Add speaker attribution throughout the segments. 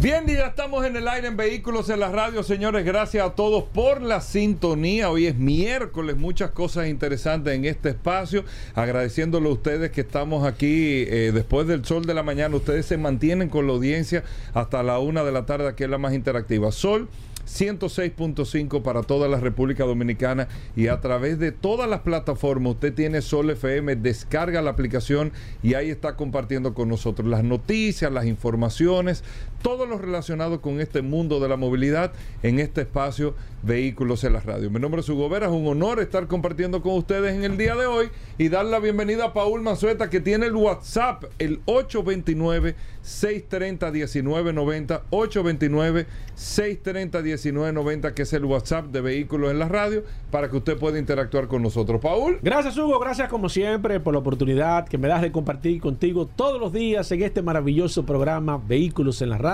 Speaker 1: Bien, ya estamos en el aire en Vehículos en la Radio, señores. Gracias a todos por la sintonía. Hoy es miércoles, muchas cosas interesantes en este espacio. Agradeciéndole a ustedes que estamos aquí eh, después del sol de la mañana. Ustedes se mantienen con la audiencia hasta la una de la tarde, que es la más interactiva. Sol 106.5 para toda la República Dominicana y a través de todas las plataformas usted tiene Sol FM, descarga la aplicación y ahí está compartiendo con nosotros las noticias, las informaciones, todo lo relacionado con este mundo de la movilidad en este espacio Vehículos en la Radio. Mi nombre es Hugo Vera, es un honor estar compartiendo con ustedes en el día de hoy y dar la bienvenida a Paul Manzueta que tiene el WhatsApp, el 829-630-1990, 829-630-1990, que es el WhatsApp de Vehículos en la Radio, para que usted pueda interactuar con nosotros. Paul.
Speaker 2: Gracias Hugo, gracias como siempre por la oportunidad que me das de compartir contigo todos los días en este maravilloso programa Vehículos en la Radio.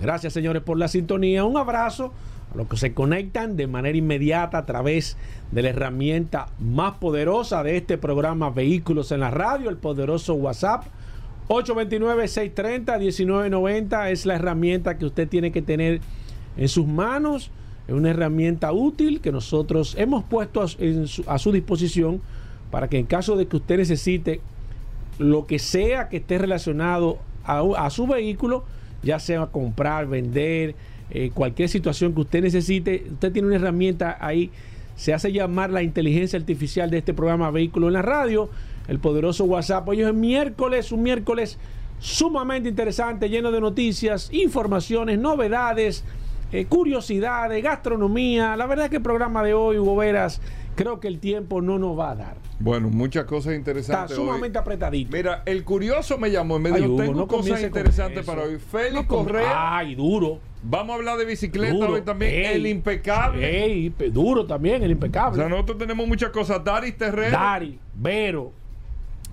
Speaker 2: Gracias señores por la sintonía. Un abrazo a los que se conectan de manera inmediata a través de la herramienta más poderosa de este programa Vehículos en la Radio, el poderoso WhatsApp. 829-630-1990 es la herramienta que usted tiene que tener en sus manos. Es una herramienta útil que nosotros hemos puesto a su, disposición para que en caso de que usted necesite lo que sea que esté relacionado a su vehículo, ya sea comprar, vender, eh, cualquier situación que usted necesite, usted tiene una herramienta ahí, se hace llamar la inteligencia artificial de este programa Vehículo en la Radio, el poderoso WhatsApp. Hoy es miércoles, un miércoles sumamente interesante, lleno de noticias, informaciones, novedades, eh, curiosidades, gastronomía. La verdad es que el programa de hoy, Hugo Veras, creo que el tiempo no nos va a dar.
Speaker 1: Bueno, muchas cosas interesantes.
Speaker 2: Está sumamente
Speaker 1: hoy.
Speaker 2: apretadito.
Speaker 1: Mira, el curioso me llamó y me dijo, tengo
Speaker 2: no
Speaker 1: cosas interesantes para hoy. Félix
Speaker 2: No
Speaker 1: Correa.
Speaker 2: Ay, duro.
Speaker 1: Vamos a hablar de bicicleta
Speaker 2: duro.
Speaker 1: hoy también.
Speaker 2: Ey,
Speaker 1: el impecable.
Speaker 2: ey, duro también, el
Speaker 1: O
Speaker 2: impecable.
Speaker 1: sea, nosotros tenemos muchas cosas. Daris Terrero.
Speaker 2: Dari, Vero.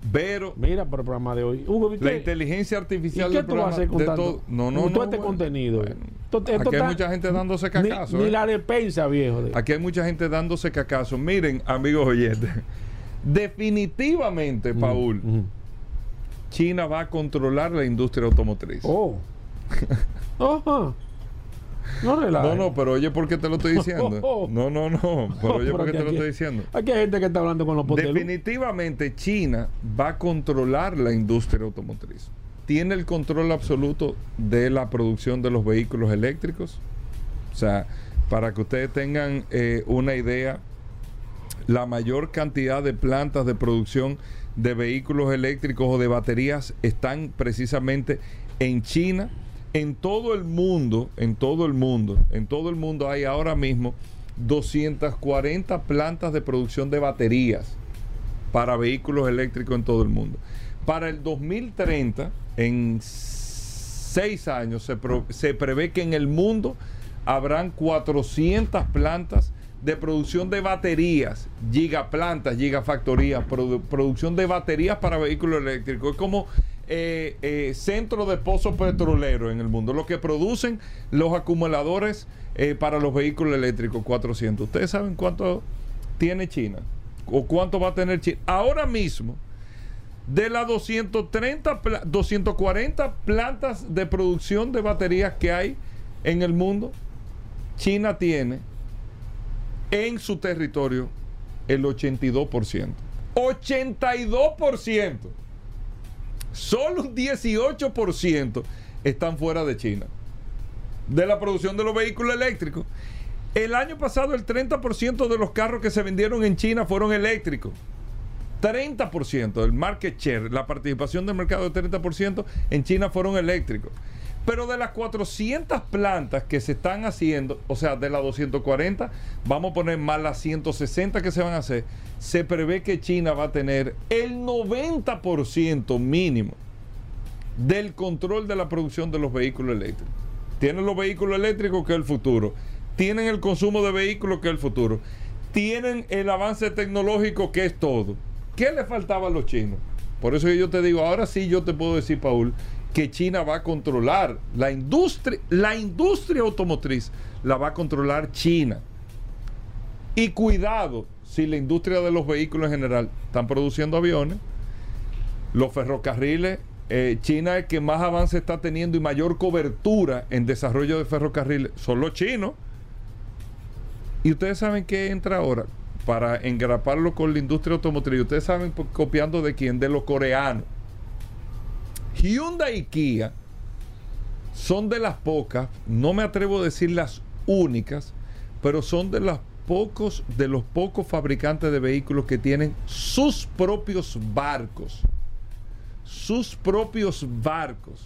Speaker 1: Vero.
Speaker 2: Mira por el programa de hoy. Hugo, ¿viste?
Speaker 1: La inteligencia
Speaker 2: ¿Y
Speaker 1: artificial
Speaker 2: qué
Speaker 1: del
Speaker 2: tú vas a
Speaker 1: programa
Speaker 2: hacer con
Speaker 1: de
Speaker 2: tanto-
Speaker 1: todo. No, no, no.
Speaker 2: todo este
Speaker 1: bueno.
Speaker 2: contenido?
Speaker 1: Bueno.
Speaker 2: Esto- esto
Speaker 1: Aquí hay
Speaker 2: está-
Speaker 1: mucha gente dándose cacazo.
Speaker 2: ni
Speaker 1: ¿eh?
Speaker 2: la despensa, viejo. de-
Speaker 1: Aquí hay mucha gente dándose cacazo. Miren, amigos oyentes. Definitivamente, Paul,
Speaker 2: Ujú.
Speaker 1: China va a controlar la industria automotriz.
Speaker 2: Oh. Ajá. No relajes.
Speaker 1: No, no, pero oye, ¿por qué te lo estoy diciendo? No, no, no. Pero oye, ¿por qué te lo estoy diciendo?
Speaker 2: Aquí hay gente que está hablando con los potelos.
Speaker 1: Definitivamente China va a controlar la industria automotriz. Tiene el control absoluto de la producción de los vehículos eléctricos. O sea, para que ustedes tengan eh, una idea, la mayor cantidad de plantas de producción de vehículos eléctricos o de baterías están precisamente en China. En todo el mundo, en todo el mundo, en todo el mundo hay ahora mismo 240 plantas de producción de baterías para vehículos eléctricos en todo el mundo. Para el 2030, en seis años, se, prevé que en el mundo habrán 400 plantas de producción de baterías, gigaplantas, gigafactorías, produ- producción de baterías para vehículos eléctricos. Es como eh, eh, centro de pozos petroleros en el mundo, lo que producen los acumuladores eh, para los vehículos eléctricos, 400. ¿Ustedes saben cuánto tiene China? ¿O cuánto va a tener China? Ahora mismo, de las 230, pla- 240 plantas de producción de baterías que hay en el mundo, China tiene en su territorio el 82%. 82%. Solo un 18% están fuera de China. De la producción de los vehículos eléctricos. El año pasado el 30% de los carros que se vendieron en China fueron eléctricos. 30% del market share, la participación del mercado de 30% en China fueron eléctricos. Pero de las 400 plantas que se están haciendo, o sea, de las 240, vamos a poner más las 160 que se van a hacer, se prevé que China va a tener el 90% mínimo del control de la producción de los vehículos eléctricos. Tienen los vehículos eléctricos que es el futuro. tienen el consumo de vehículos que es el futuro, tienen el avance tecnológico que es todo. ¿Qué le faltaba a los chinos? Por eso yo te digo, ahora sí yo te puedo decir, Paul, que China va a controlar la industria, la industria automotriz la va a controlar China. Y cuidado, si la industria de los vehículos en general están produciendo aviones, los ferrocarriles, eh, China es que más avance está teniendo y mayor cobertura en desarrollo de ferrocarriles, son los chinos. Y ustedes saben que entra ahora para engraparlo con la industria automotriz. Ustedes saben copiando de quién, de los coreanos. Hyundai y Kia son de las pocas, no me atrevo a decir las únicas, pero son de las pocos de los pocos fabricantes de vehículos que tienen sus propios barcos. Sus propios barcos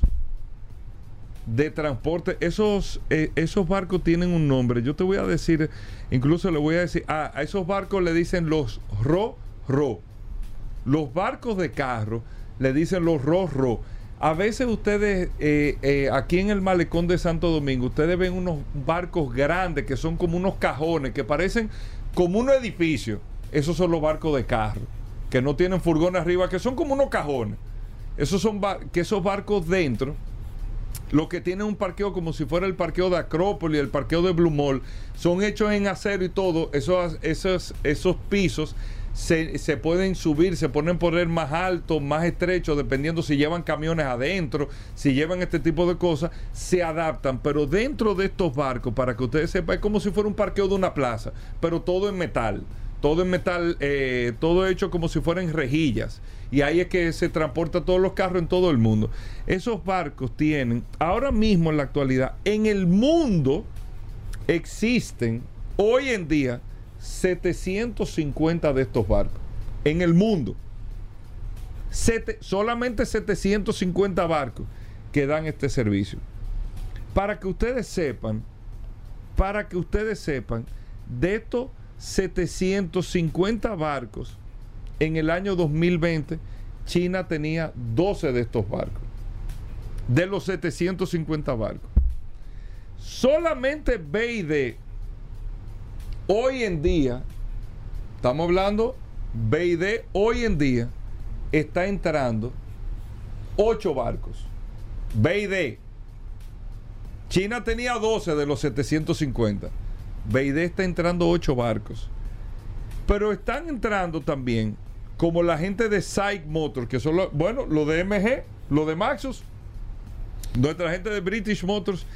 Speaker 1: de transporte. Esos, eh, esos barcos tienen un nombre. Yo te voy a decir, incluso le voy a decir, ah, a esos barcos le dicen los ro-ro. Los barcos de carro le dicen los ro-ro. A veces ustedes, eh, eh, aquí en el malecón de Santo Domingo, ustedes ven unos barcos grandes que son como unos cajones, que parecen como un edificio. Esos son los barcos de carro, que no tienen furgón arriba, que son como unos cajones. Esos son que esos barcos dentro, lo que tienen un parqueo como si fuera el parqueo de Acrópolis, el parqueo de Blue Mall, son hechos en acero y todo, esos, esos, esos pisos se, pueden subir, se pueden poner más altos, más estrechos, dependiendo si llevan camiones adentro, si llevan este tipo de cosas, se adaptan. Pero dentro de estos barcos, para que ustedes sepan, es como si fuera un parqueo de una plaza, pero todo en metal. Todo en metal, eh, todo hecho como si fueran rejillas. Y ahí es que se transporta todos los carros en todo el mundo. Esos barcos tienen, ahora mismo en la actualidad, en el mundo existen, hoy en día, 750 de estos barcos en el mundo. solamente 750 barcos que dan este servicio. Para que ustedes sepan, para que ustedes sepan, de estos 750 barcos, en el año 2020, China tenía 12 de estos barcos. De los 750 barcos. Solamente BID Hoy en día, estamos hablando, BID hoy en día está entrando ocho barcos. BID. China tenía 12 de los 750. BID está entrando ocho barcos. Pero están entrando también como la gente de Psych Motors, que son, bueno, lo de MG, lo de Maxus, nuestra gente de British Motors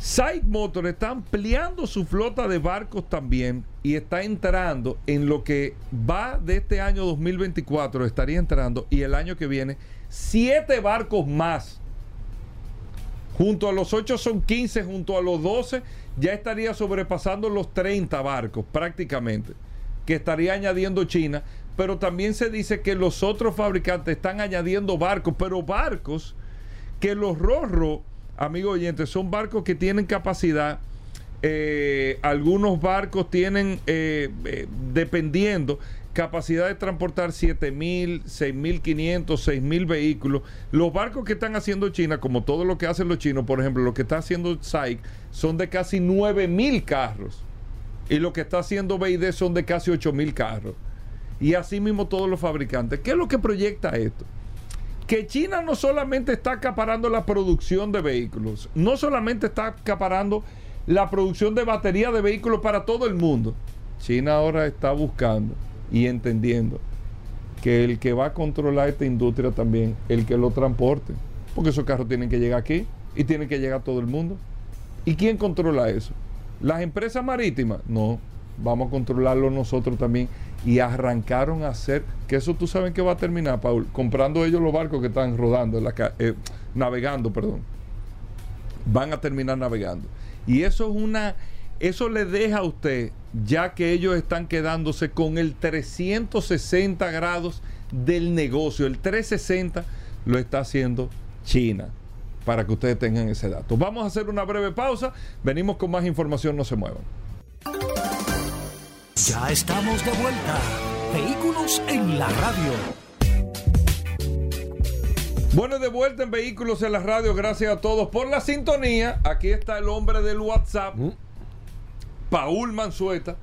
Speaker 1: Side Motor está ampliando su flota de barcos también y está entrando en lo que va de este año 2024, estaría entrando y el año que viene, siete barcos más. Junto a los 8 son 15, junto a los 12 ya estaría sobrepasando los 30 barcos prácticamente, que estaría añadiendo China, pero también se dice que los otros fabricantes están añadiendo barcos, pero barcos que los Rorro amigos oyentes, son barcos que tienen capacidad. Eh, algunos barcos tienen, eh, eh, dependiendo, capacidad de transportar 7.000, 6.500, 6.000 vehículos. Los barcos que están haciendo China, como todo lo que hacen los chinos, por ejemplo, lo que está haciendo SAIC, son de casi 9.000 carros. Y lo que está haciendo BID son de casi 8.000 carros. Y así mismo todos los fabricantes. ¿Qué es lo que proyecta esto? que China no solamente está acaparando la producción de vehículos, no solamente está acaparando la producción de baterías de vehículos para todo el mundo. China ahora está buscando y entendiendo que el que va a controlar esta industria también, el que lo transporte, porque esos carros tienen que llegar aquí y tienen que llegar a todo el mundo. ¿Y quién controla eso? ¿Las empresas marítimas? No, vamos a controlarlo nosotros también y arrancaron a hacer, que eso tú sabes que va a terminar, Paul, comprando ellos los barcos que están rodando, eh, navegando, perdón. Van a terminar navegando. Y eso es una, eso le deja a usted, ya que ellos están quedándose con el 360 grados del negocio, el 360 lo está haciendo China, para que ustedes tengan ese dato. Vamos a hacer una breve pausa, venimos con más información, no se muevan.
Speaker 3: Ya estamos de vuelta. Vehículos en la radio.
Speaker 1: Bueno, de vuelta en Vehículos en la radio. Gracias a todos por la sintonía. Aquí está el hombre del WhatsApp. Mm. Paul Manzueta,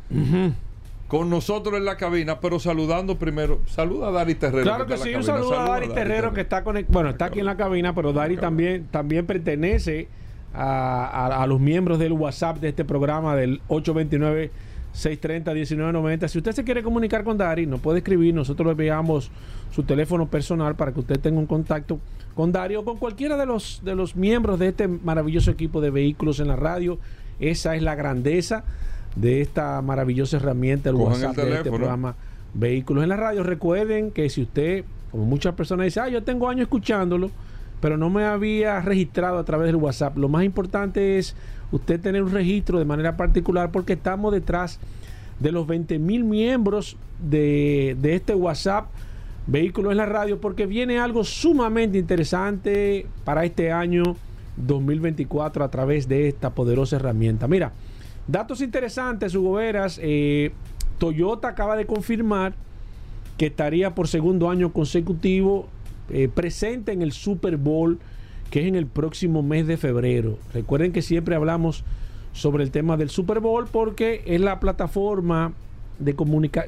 Speaker 1: con nosotros en la cabina, pero saludando primero. Saluda a Dari Terrero.
Speaker 2: Claro que, sí, un saludo a Dari Terrero que está conectado. Bueno, está aquí en la cabina, pero Dari también, también pertenece a, los miembros del WhatsApp de este programa del 829 630-1990. Si usted se quiere comunicar con Dari, nos puede escribir. Nosotros le enviamos su teléfono personal para que usted tenga un contacto con Dari o con cualquiera de los, de los miembros de este maravilloso equipo de vehículos en la radio. Esa es la grandeza de esta maravillosa herramienta, el WhatsApp de este programa Vehículos en la Radio. Recuerden que si usted, como muchas personas dicen, ah, yo tengo años escuchándolo, pero no me había registrado a través del WhatsApp. Lo más importante es usted tener un registro de manera particular porque estamos detrás de los 20 mil miembros de, este WhatsApp Vehículos en la Radio porque viene algo sumamente interesante para este año 2024 a través de esta poderosa herramienta. Mira, datos interesantes, Hugo Veras. Eh, Toyota acaba de confirmar que estaría por segundo año consecutivo eh, presente en el Super Bowl, que es en el próximo mes de febrero. Recuerden que siempre hablamos sobre el tema del Super Bowl porque es la plataforma de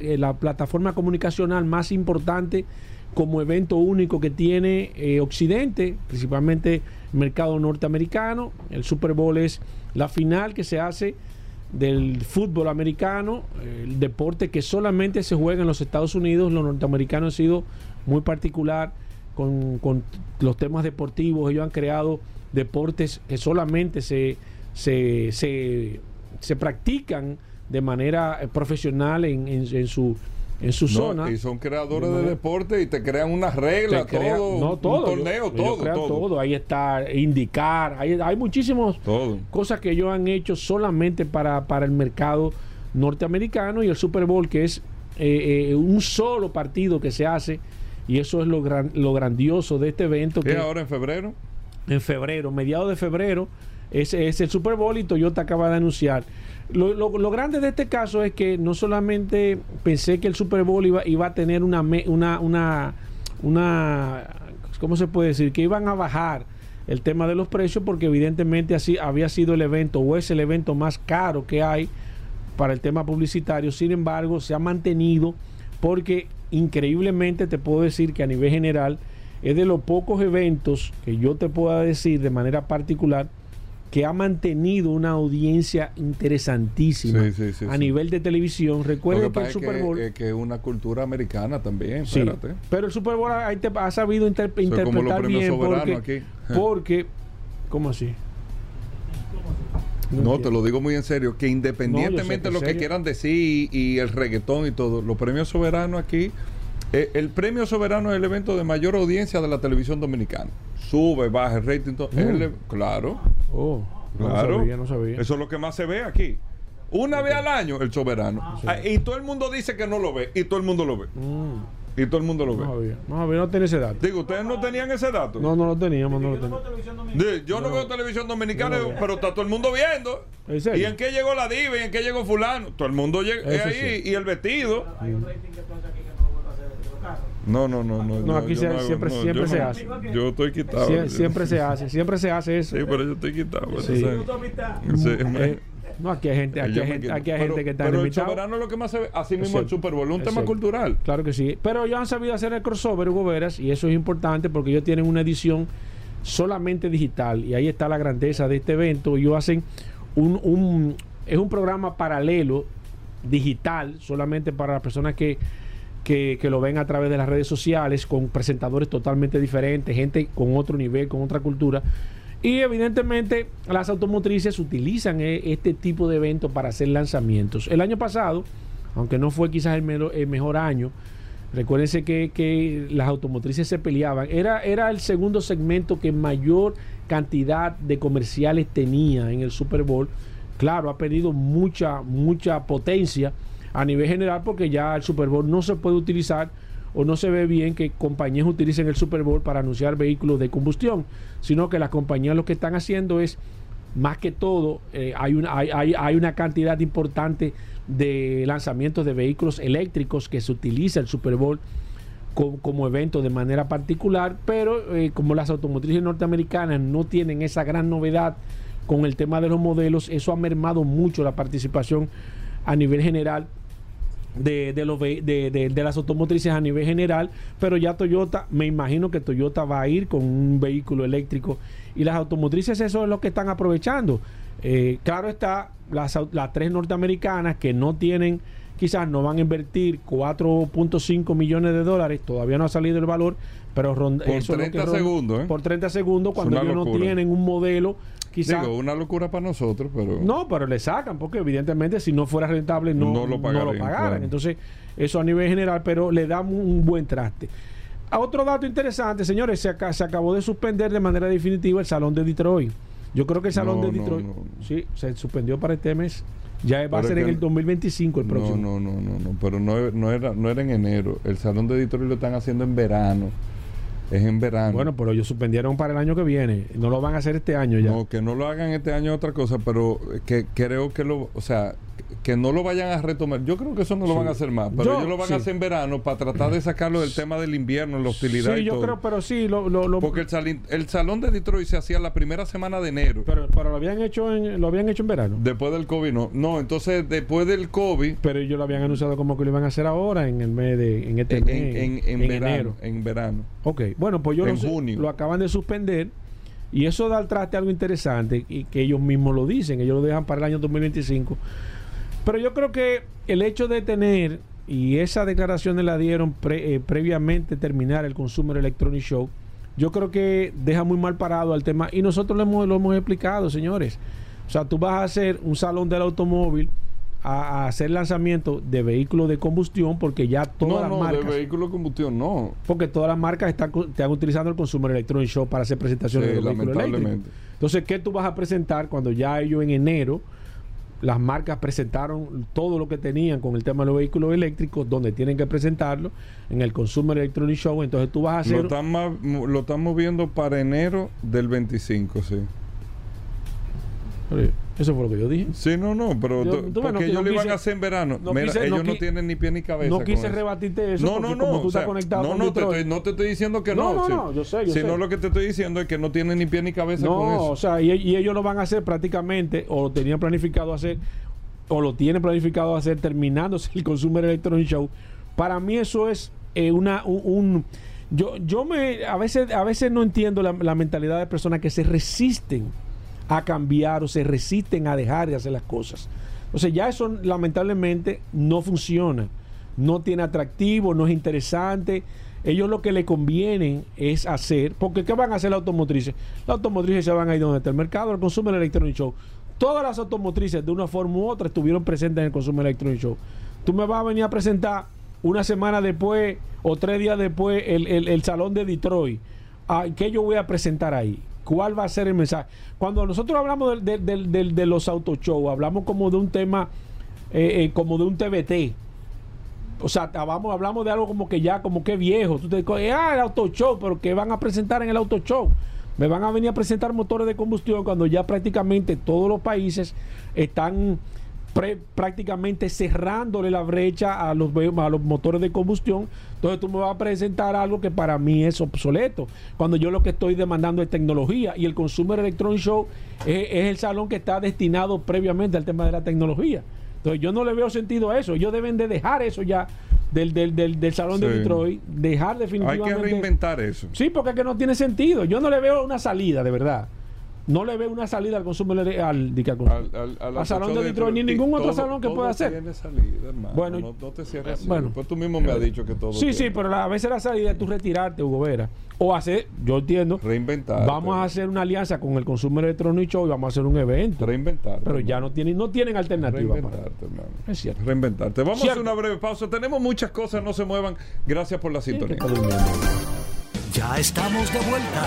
Speaker 2: eh, la plataforma comunicacional más importante como evento único que tiene eh, Occidente, principalmente el mercado norteamericano. El Super Bowl es la final que se hace del fútbol americano, el deporte que solamente se juega en los Estados Unidos. Los norteamericanos han sido muy particular con, los temas deportivos. Ellos han creado deportes que solamente se, se, se, practican de manera eh, profesional en, en, su en su zona.
Speaker 1: Y son creadores de deporte y te crean unas reglas, todo,
Speaker 2: no, todo, un torneo, todo, todo, Ahí está indicar, hay, hay muchísimas cosas que ellos han hecho solamente para, para el mercado norteamericano y el Super Bowl que es eh, eh, un solo partido que se hace y eso es lo, gran, lo grandioso de este evento.
Speaker 1: que ahora en febrero?
Speaker 2: En febrero, mediados de febrero, es, es el Super Bowl y Toyota acaba de anunciar. Lo, lo, grande de este caso es que no solamente pensé que el Super Bowl iba, iba a tener una, una, una, una, ¿cómo se puede decir? Que iban a bajar el tema de los precios porque evidentemente así había sido el evento o es el evento más caro que hay para el tema publicitario. Sin embargo, se ha mantenido porque increíblemente te puedo decir que a nivel general es de los pocos eventos que yo te pueda decir de manera particular que ha mantenido una audiencia interesantísima a nivel de televisión. Recuerden que el Super Bowl.
Speaker 1: Es que es una cultura americana también.
Speaker 2: pero el Super Bowl te ha sabido interpretar bien. Porque, porque, ¿cómo así?
Speaker 1: No, te lo digo muy en serio, que independientemente de lo que quieran decir y, el reggaetón y todo, los premios soberanos aquí, eh, el premio soberano es el evento de mayor audiencia de la televisión dominicana. Sube, baja el rating, todo. Mm. claro.
Speaker 2: Oh, claro. No sabía,
Speaker 1: Eso es lo que más se ve aquí. Una vez al año el soberano. Ah, y todo el mundo dice que no lo ve, y todo el mundo lo ve. Mm. Y todo el mundo lo ve.
Speaker 2: No había, no, había, no tenía ese dato.
Speaker 1: Digo, ¿ustedes no tenían ese dato?
Speaker 2: No, no lo teníamos, no lo teníamos.
Speaker 1: Yo no, veo televisión dominicana, pero está todo el mundo viendo. ¿Y en qué llegó la diva? ¿Y en qué llegó fulano? Todo el mundo llega ahí. Y el vestido. No, no, no, no.
Speaker 2: No, aquí siempre, siempre se hace.
Speaker 1: Yo estoy quitado.
Speaker 2: siempre se hace, siempre se hace eso.
Speaker 1: Sí, pero yo estoy quitado. Sí.
Speaker 2: No, aquí hay gente, aquí hay gente, aquí hay gente que está
Speaker 1: Pero el soberano es lo que más se ve, así mismo el Super Bowl, un tema cultural.
Speaker 2: Claro que sí. Pero ellos han sabido hacer el crossover, Hugo Veras, y eso es importante porque ellos tienen una edición solamente digital. Y ahí está la grandeza de este evento. Ellos hacen un, un es un programa paralelo, digital, solamente para las personas que, que, que, lo ven a través de las redes sociales, con presentadores totalmente diferentes, gente con otro nivel, con otra cultura. Y evidentemente las automotrices utilizan eh, este tipo de eventos para hacer lanzamientos. El año pasado, aunque no fue quizás el, mejor año, recuérdense que, las automotrices se peleaban. Era, era el segundo segmento que mayor cantidad de comerciales tenía en el Super Bowl. Claro, ha perdido mucha, mucha potencia a nivel general porque ya el Super Bowl no se puede utilizar o no se ve bien que compañías utilicen el Super Bowl para anunciar vehículos de combustión, sino que las compañías lo que están haciendo es, más que todo, eh, hay, una, cantidad importante de lanzamientos de vehículos eléctricos que se utiliza el Super Bowl como, evento de manera particular, pero eh, como las automotrices norteamericanas no tienen esa gran novedad con el tema de los modelos, eso ha mermado mucho la participación a nivel general de, de, los, de, de- de las automotrices a nivel general, pero ya Toyota, me imagino que Toyota va a ir con un vehículo eléctrico y las automotrices eso es lo que están aprovechando. Eh, claro está, las, las tres norteamericanas que no tienen, quizás no van a invertir 4.5 millones de dólares, todavía no ha salido el valor, pero
Speaker 1: Por
Speaker 2: eso es lo que
Speaker 1: 30
Speaker 2: ronda-
Speaker 1: segundos, ¿eh?
Speaker 2: Por 30 segundos, cuando ellos no tienen un modelo, quizás...
Speaker 1: Digo, una locura para nosotros, pero.
Speaker 2: No, pero le sacan, porque evidentemente si no fuera rentable no,
Speaker 1: No lo
Speaker 2: pagaran.
Speaker 1: claro.
Speaker 2: Entonces, eso a nivel general, pero le da un, buen traste. A Otro dato interesante, señores, se, aca- se acabó de suspender de manera definitiva el Salón de Detroit. Yo creo que el Salón
Speaker 1: No,
Speaker 2: de
Speaker 1: no,
Speaker 2: Detroit,
Speaker 1: no, no.
Speaker 2: sí, se suspendió para este mes. Ya va a ser en
Speaker 1: que-
Speaker 2: el 2025 el próximo.
Speaker 1: No, no, no, no, no, pero no, no, era, no era en enero. El salón de Detroit lo están haciendo en verano. Es en verano.
Speaker 2: Bueno, pero ellos suspendieron para el año que viene. No lo van a hacer este año ya.
Speaker 1: No, que no lo hagan este año otra cosa, pero que creo que lo, o sea, que no lo vayan a retomar. Yo creo que eso no lo
Speaker 2: Sí.
Speaker 1: van a hacer más, pero
Speaker 2: Yo-
Speaker 1: ellos lo van
Speaker 2: sí.
Speaker 1: a hacer en verano para tratar de sacarlo del tema del invierno, la hostilidad
Speaker 2: sí,
Speaker 1: y
Speaker 2: yo
Speaker 1: todo.
Speaker 2: creo, pero sí, lo, lo, lo-
Speaker 1: Porque el, salín- el salón de Detroit se hacía la primera semana de enero.
Speaker 2: pero, pero lo habían hecho en, lo habían hecho en verano.
Speaker 1: Después del COVID, no. No, entonces después del COVID,
Speaker 2: Pero ellos lo habían anunciado como que lo iban a hacer ahora en el mes de en este
Speaker 1: en,
Speaker 2: mes,
Speaker 1: en, en
Speaker 2: en
Speaker 1: verano.
Speaker 2: enero.
Speaker 1: En verano.
Speaker 2: Ok, bueno, pues yo
Speaker 1: En
Speaker 2: lo,
Speaker 1: junio.
Speaker 2: lo acaban de suspender y eso da al traste algo interesante y que ellos mismos lo dicen, ellos lo dejan para el año 2025. Pero yo creo que el hecho de tener, y esa declaración la dieron pre- eh, previamente terminar el Consumer Electronic Show, yo creo que deja muy mal parado al tema y nosotros lo hemos, lo hemos explicado, señores. O sea, tú vas a hacer un salón del automóvil a, a hacer lanzamiento de vehículos de combustión porque ya todas
Speaker 1: no,
Speaker 2: las
Speaker 1: no,
Speaker 2: marcas...
Speaker 1: de vehículo de combustión, no.
Speaker 2: Porque todas las marcas están, están utilizando el Consumer Electronic Show para hacer presentaciones
Speaker 1: Sí,
Speaker 2: de los vehículos
Speaker 1: lamentablemente.
Speaker 2: eléctricos. Entonces, ¿qué tú vas a presentar cuando ya ellos en enero, las marcas presentaron todo lo que tenían con el tema de los vehículos eléctricos, donde tienen que presentarlo en el Consumer Electronic Show? Entonces tú vas a
Speaker 1: Lo
Speaker 2: hacer...
Speaker 1: están, ma- lo están moviendo para enero del 25, sí.
Speaker 2: Oye, Eso fue lo que yo dije.
Speaker 1: Sí, no, no, pero
Speaker 2: Yo-
Speaker 1: tú- porque
Speaker 2: que
Speaker 1: ellos
Speaker 2: no
Speaker 1: lo iban a hacer en verano.
Speaker 2: no
Speaker 1: Mira,
Speaker 2: quise-
Speaker 1: ellos
Speaker 2: no
Speaker 1: no, tienen ni pie ni cabeza.
Speaker 2: No quise rebatirte eso
Speaker 1: No, no, no.
Speaker 2: como tú
Speaker 1: o sea,
Speaker 2: estás conectado
Speaker 1: no,
Speaker 2: con
Speaker 1: no, te estoy, no te estoy diciendo que
Speaker 2: No,
Speaker 1: no.
Speaker 2: no, no, yo sé, yo
Speaker 1: Sino
Speaker 2: sé.
Speaker 1: lo que te estoy diciendo es que no tienen ni pie ni cabeza con
Speaker 2: No,
Speaker 1: eso.
Speaker 2: o sea, y, y ellos lo van a hacer prácticamente, o lo tenían planificado hacer, o lo tienen planificado hacer terminándose el Consumer Electronic Show. Para mí eso es eh, una un, un- yo yo me a veces a veces no entiendo la, la mentalidad de personas que se resisten a cambiar o se resisten a dejar de hacer las cosas. O sea, ya eso lamentablemente no funciona, no tiene atractivo, no es interesante. Ellos lo que le conviene es hacer, porque ¿qué van a hacer las automotrices? Las automotrices se van a ir donde está el mercado, el Consumer Electronic Show. Todas las automotrices de una forma u otra estuvieron presentes en el Consumer Electronic Show. Tú me vas a venir a presentar una semana después o tres días después el, el- el salón de Detroit. Ah, ¿Qué yo voy a presentar ahí? ¿Cuál va a ser el mensaje? Cuando nosotros hablamos del- del- del- de, los auto show, hablamos como de un tema, eh, eh, como de un TBT. O sea, hablamos, hablamos de algo como que ya, como que viejo. Tú te dices, ah, el auto show, pero ¿qué van a presentar en el auto show? Me van a venir a presentar motores de combustión cuando ya prácticamente todos los países están pre- prácticamente cerrándole la brecha a los, a los motores de combustión. Entonces tú me vas a presentar algo que para mí es obsoleto. Cuando yo lo que estoy demandando es tecnología y el Consumer Electronic Show es, es el salón que está destinado previamente al tema de la tecnología. Entonces yo no le veo sentido a eso. Ellos deben de dejar eso ya del, del, del, del salón de. Detroit, dejar
Speaker 1: Hay
Speaker 2: definitivamente...
Speaker 1: que reinventar eso.
Speaker 2: Sí, porque es que no tiene sentido. Yo no le veo una salida, de verdad. No le veo una salida al consumo al, al, al,
Speaker 1: Al, al, al
Speaker 2: al salón de Detroit, ni ningún otro
Speaker 1: todo-
Speaker 2: salón que
Speaker 1: todo
Speaker 2: pueda hacer.
Speaker 1: tiene salida, hermano.
Speaker 2: Bueno,
Speaker 1: no, no te cierres. así.
Speaker 2: bueno.
Speaker 1: Pues tú mismo me has dicho que todo.
Speaker 2: Sí,
Speaker 1: tiene.
Speaker 2: sí, pero la- a veces la salida es tú retirarte, Hugo Vera. O hacer, yo entiendo,
Speaker 1: Reinventar.
Speaker 2: vamos a hacer una alianza con el Consumer Electronic Show y vamos a hacer un evento.
Speaker 1: Reinventar.
Speaker 2: Pero ya no tienen, no tienen alternativa.
Speaker 1: Reinventarte, hermano.
Speaker 2: Es cierto.
Speaker 1: Reinventarte. Vamos
Speaker 2: Cierto.
Speaker 1: a hacer una breve pausa. Tenemos muchas cosas, no se muevan. Gracias por la sintonía.
Speaker 3: Ya estamos de vuelta.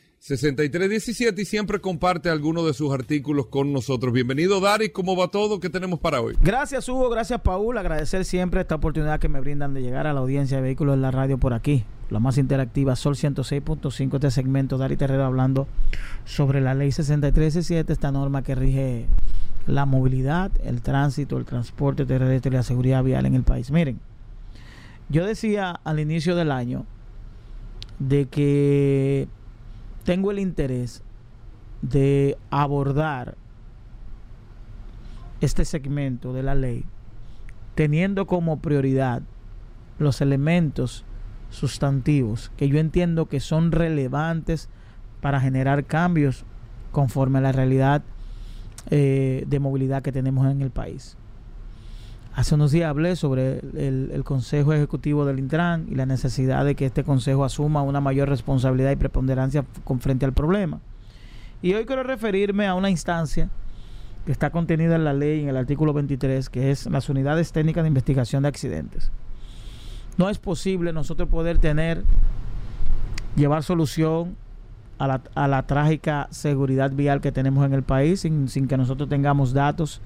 Speaker 1: 6317 y siempre comparte alguno de sus artículos con nosotros. Bienvenido, Dari. ¿Cómo va todo? ¿Qué tenemos para hoy?
Speaker 4: Gracias, Hugo. Gracias, Paul. Agradecer siempre esta oportunidad que me brindan de llegar a la audiencia de vehículos en la radio por aquí. La más interactiva, Sol 106.5, este segmento, Dari Terrero hablando sobre la ley 6317, esta norma que rige la movilidad, el tránsito, el transporte terrestre y la seguridad vial en el país. Miren, yo decía al inicio del año de que tengo el interés de abordar este segmento de la ley teniendo como prioridad los elementos sustantivos que yo entiendo que son relevantes para generar cambios conforme a la realidad eh, de movilidad que tenemos en el país. Hace unos días hablé sobre el, Consejo Ejecutivo del Intran y la necesidad de que este Consejo asuma una mayor responsabilidad y preponderancia con frente al problema. Y hoy quiero referirme a una instancia que está contenida en la ley, en el artículo 23, que es las unidades técnicas de investigación de accidentes. No es posible nosotros poder tener, llevar solución a la, a la trágica seguridad vial que tenemos en el país sin, sin que nosotros tengamos datos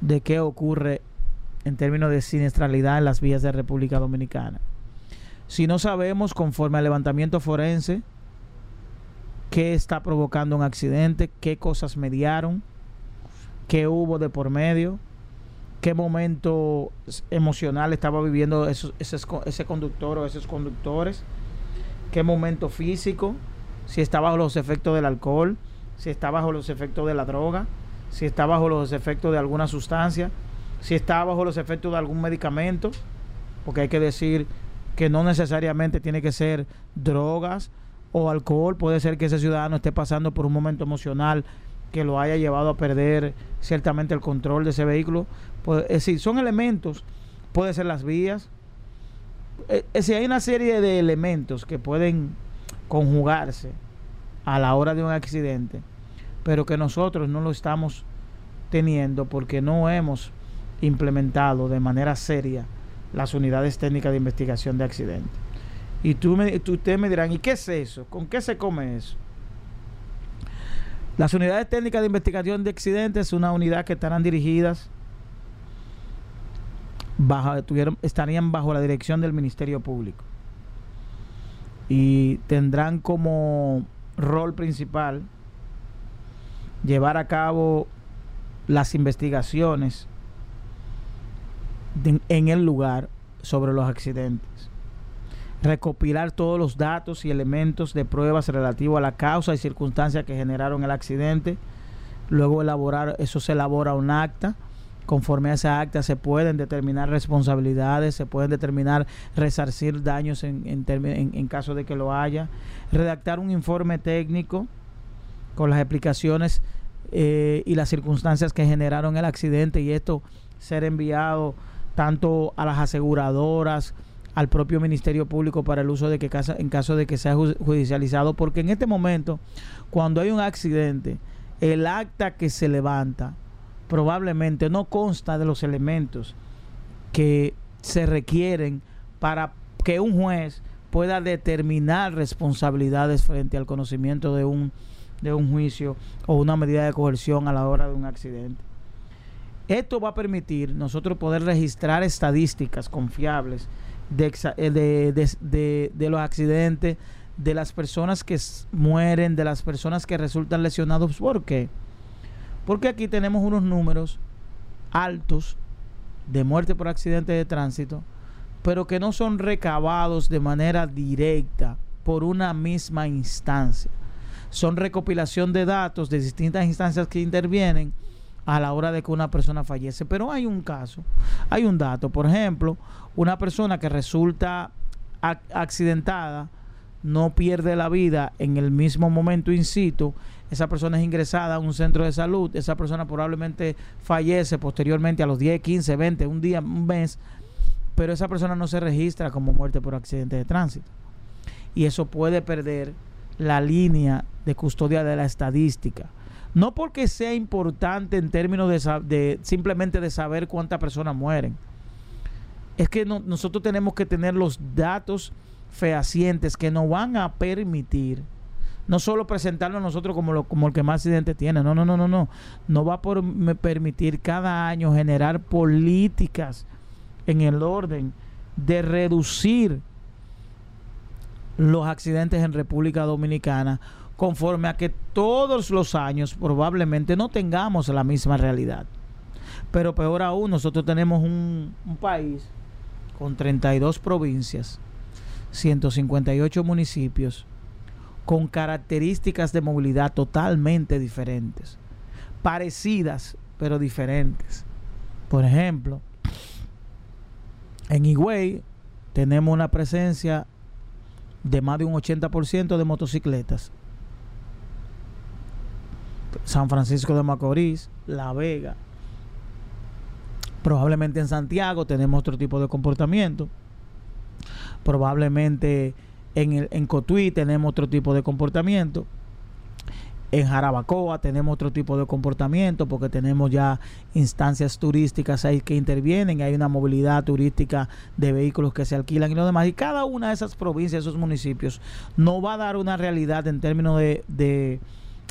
Speaker 4: de qué ocurre en términos de siniestralidad en las vías de República Dominicana. Si no sabemos, conforme al levantamiento forense, qué está provocando un accidente, qué cosas mediaron, qué hubo de por medio, qué momento emocional estaba viviendo ese, ese conductor o esos conductores, qué momento físico, si está bajo los efectos del alcohol, si está bajo los efectos de la droga, si está bajo los efectos de alguna sustancia, si está bajo los efectos de algún medicamento, porque hay que decir que no necesariamente tiene que ser drogas o alcohol, puede ser que ese ciudadano esté pasando por un momento emocional que lo haya llevado a perder ciertamente el control de ese vehículo. Pues, es decir, son elementos, puede ser las vías, es decir, hay una serie de elementos que pueden conjugarse a la hora de un accidente, pero que nosotros no lo estamos teniendo porque no hemos implementado de manera seria las unidades técnicas de investigación de accidentes. Y tú me, ustedes me dirán, ¿y qué es eso? ¿Con qué se come eso? Las unidades técnicas de investigación de accidentes es una unidad que estarán dirigidas, bajo, tuvieron, estarían bajo la dirección del Ministerio Público y tendrán como rol principal llevar a cabo las investigaciones en el lugar sobre los accidentes. Recopilar todos los datos y elementos de pruebas relativos a la causa y circunstancias que generaron el accidente. Luego elaborar, eso se elabora un acta. Conforme a esa acta se pueden determinar responsabilidades, se pueden determinar resarcir daños en, en caso de que lo haya. Redactar un informe técnico con las explicaciones eh, y las circunstancias que generaron el accidente y esto ser enviado tanto a las aseguradoras, al propio Ministerio Público para el uso de que en caso de que sea judicializado, porque en este momento, cuando hay un accidente, el acta que se levanta probablemente no consta de los elementos que se requieren para que un juez pueda determinar responsabilidades frente al conocimiento de un, de un juicio o una medida de coerción a la hora de un accidente. Esto va a permitir nosotros poder registrar estadísticas confiables eh, de, de, los accidentes, de las personas que mueren, de las personas que resultan lesionados. ¿Por qué? Porque aquí tenemos unos números altos de muerte por accidente de tránsito, pero que no son recabados de manera directa por una misma instancia. Son recopilación de datos de distintas instancias que intervienen a la hora de que una persona fallece. Pero hay un caso, hay un dato. Por ejemplo, una persona que resulta accidentada no pierde la vida en el mismo momento in situ, esa persona es ingresada a un centro de salud, esa persona probablemente fallece posteriormente a los 10, 15, 20, un día, un mes, pero esa persona no se registra como muerte por accidente de tránsito. Y eso puede perder la línea de custodia de la estadística. No porque sea importante en términos de, simplemente de saber cuántas personas mueren. Es que nosotros tenemos que tener los datos fehacientes que nos van a permitir no solo presentarnos nosotros como, lo, el que más accidentes tiene, no, no, no, no, no. No va a permitir cada año generar políticas en el orden de reducir los accidentes en República Dominicana conforme a que todos los años probablemente no tengamos la misma realidad. Pero peor aún, nosotros tenemos un, país con 32 provincias, 158 municipios, con características de movilidad totalmente diferentes, parecidas pero diferentes. Por ejemplo, en Higüey tenemos una presencia de más de un 80% de motocicletas. San Francisco de Macorís, La Vega. Probablemente en Santiago tenemos otro tipo de comportamiento. Probablemente en, el, en Cotuí tenemos otro tipo de comportamiento. En Jarabacoa tenemos otro tipo de comportamiento porque tenemos ya instancias turísticas ahí que intervienen, hay una movilidad turística de vehículos que se alquilan y lo demás. Y cada una de esas provincias, esos municipios, no va a dar una realidad en términos de, de,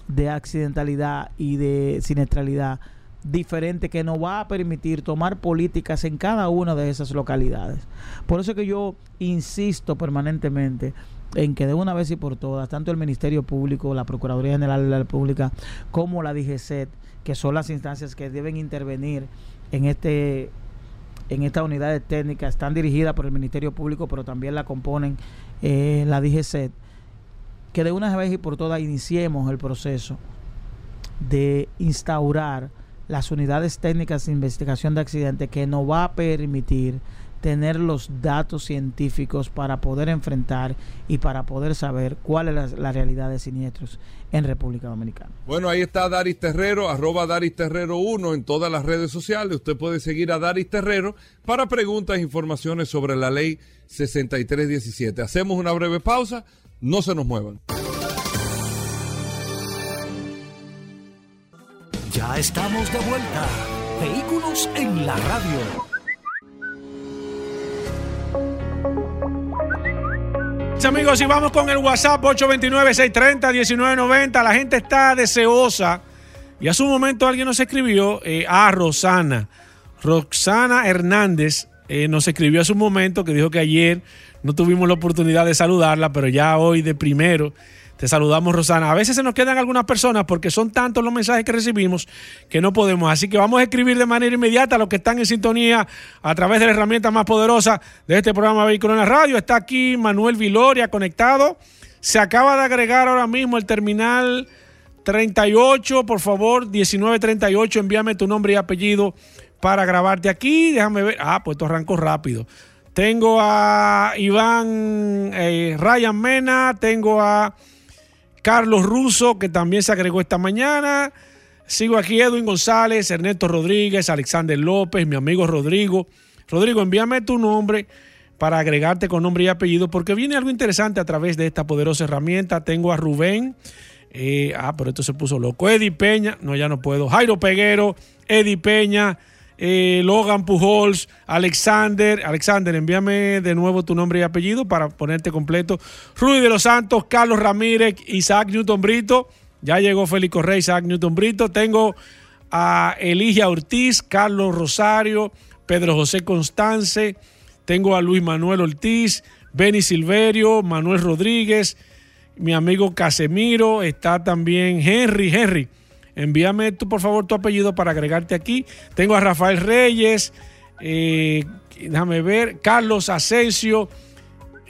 Speaker 4: de accidentalidad y de siniestralidad diferente que nos va a permitir tomar políticas en cada una de esas localidades. Por eso que yo insisto permanentemente en que de una vez y por todas, tanto el Ministerio Público, la Procuraduría General de la República, como la DGCET, que son las instancias que deben intervenir en este en estas unidades técnicas, están dirigidas por el Ministerio Público, pero también la componen eh, la DGCET, que de una vez y por todas iniciemos el proceso de instaurar las unidades técnicas de investigación de accidentes que nos va a permitir tener los datos científicos para poder enfrentar y para poder saber cuál es la, la, realidad de siniestros en República Dominicana.
Speaker 1: Bueno, ahí está Daris Terrero, arroba Daris Terrero 1 en todas las redes sociales. Usted puede seguir a Daris Terrero para preguntas e informaciones sobre la ley 6317. Hacemos una breve pausa, no se nos muevan.
Speaker 3: Ya estamos de vuelta. Vehículos en la radio.
Speaker 2: Amigos, y vamos con el WhatsApp 829-630-1990. La gente está deseosa. Y hace un momento alguien nos escribió eh, a Rosana. Roxana Hernández eh, nos escribió hace un momento que dijo que ayer no tuvimos la oportunidad de saludarla, pero ya hoy de primero te saludamos, Rosana. A veces se nos quedan algunas personas porque son tantos los mensajes que recibimos que no podemos. Así que vamos a escribir de manera inmediata a los que están en sintonía a través de la herramienta más poderosa de este programa Vehículo en la Radio. Está aquí Manuel Viloria conectado. Se acaba de agregar ahora mismo el terminal 38. Por favor, 1938. Envíame tu nombre y apellido para grabarte aquí. Déjame ver. Ah, pues esto arrancó rápido. Tengo a Iván eh, Ryan Mena. Tengo a. Carlos Russo, que también se agregó esta mañana. Sigo aquí Edwin González, Ernesto Rodríguez, Alexander López, mi amigo Rodrigo. Rodrigo, envíame tu nombre para agregarte con nombre y apellido, porque viene algo interesante a través de esta poderosa herramienta. Tengo a Rubén. Eh, ah, pero esto se puso loco. Eddie Peña, no, ya no puedo. Jairo Peguero, Eddie Peña, eh, Logan Pujols, Alexander. Alexander, envíame de nuevo tu nombre y apellido para ponerte completo. Rudy de los Santos, Carlos Ramírez, Isaac Newton Brito. Ya llegó Félix Correa, Isaac Newton Brito. Tengo a Eligia Ortiz, Carlos Rosario, Pedro José Constance. Tengo a Luis Manuel Ortiz, Benny Silverio, Manuel Rodríguez, mi amigo Casemiro. Está también Henry, Henry. Envíame tú, por favor, tu apellido para agregarte aquí. Tengo a Rafael Reyes, eh, déjame ver, Carlos Asensio,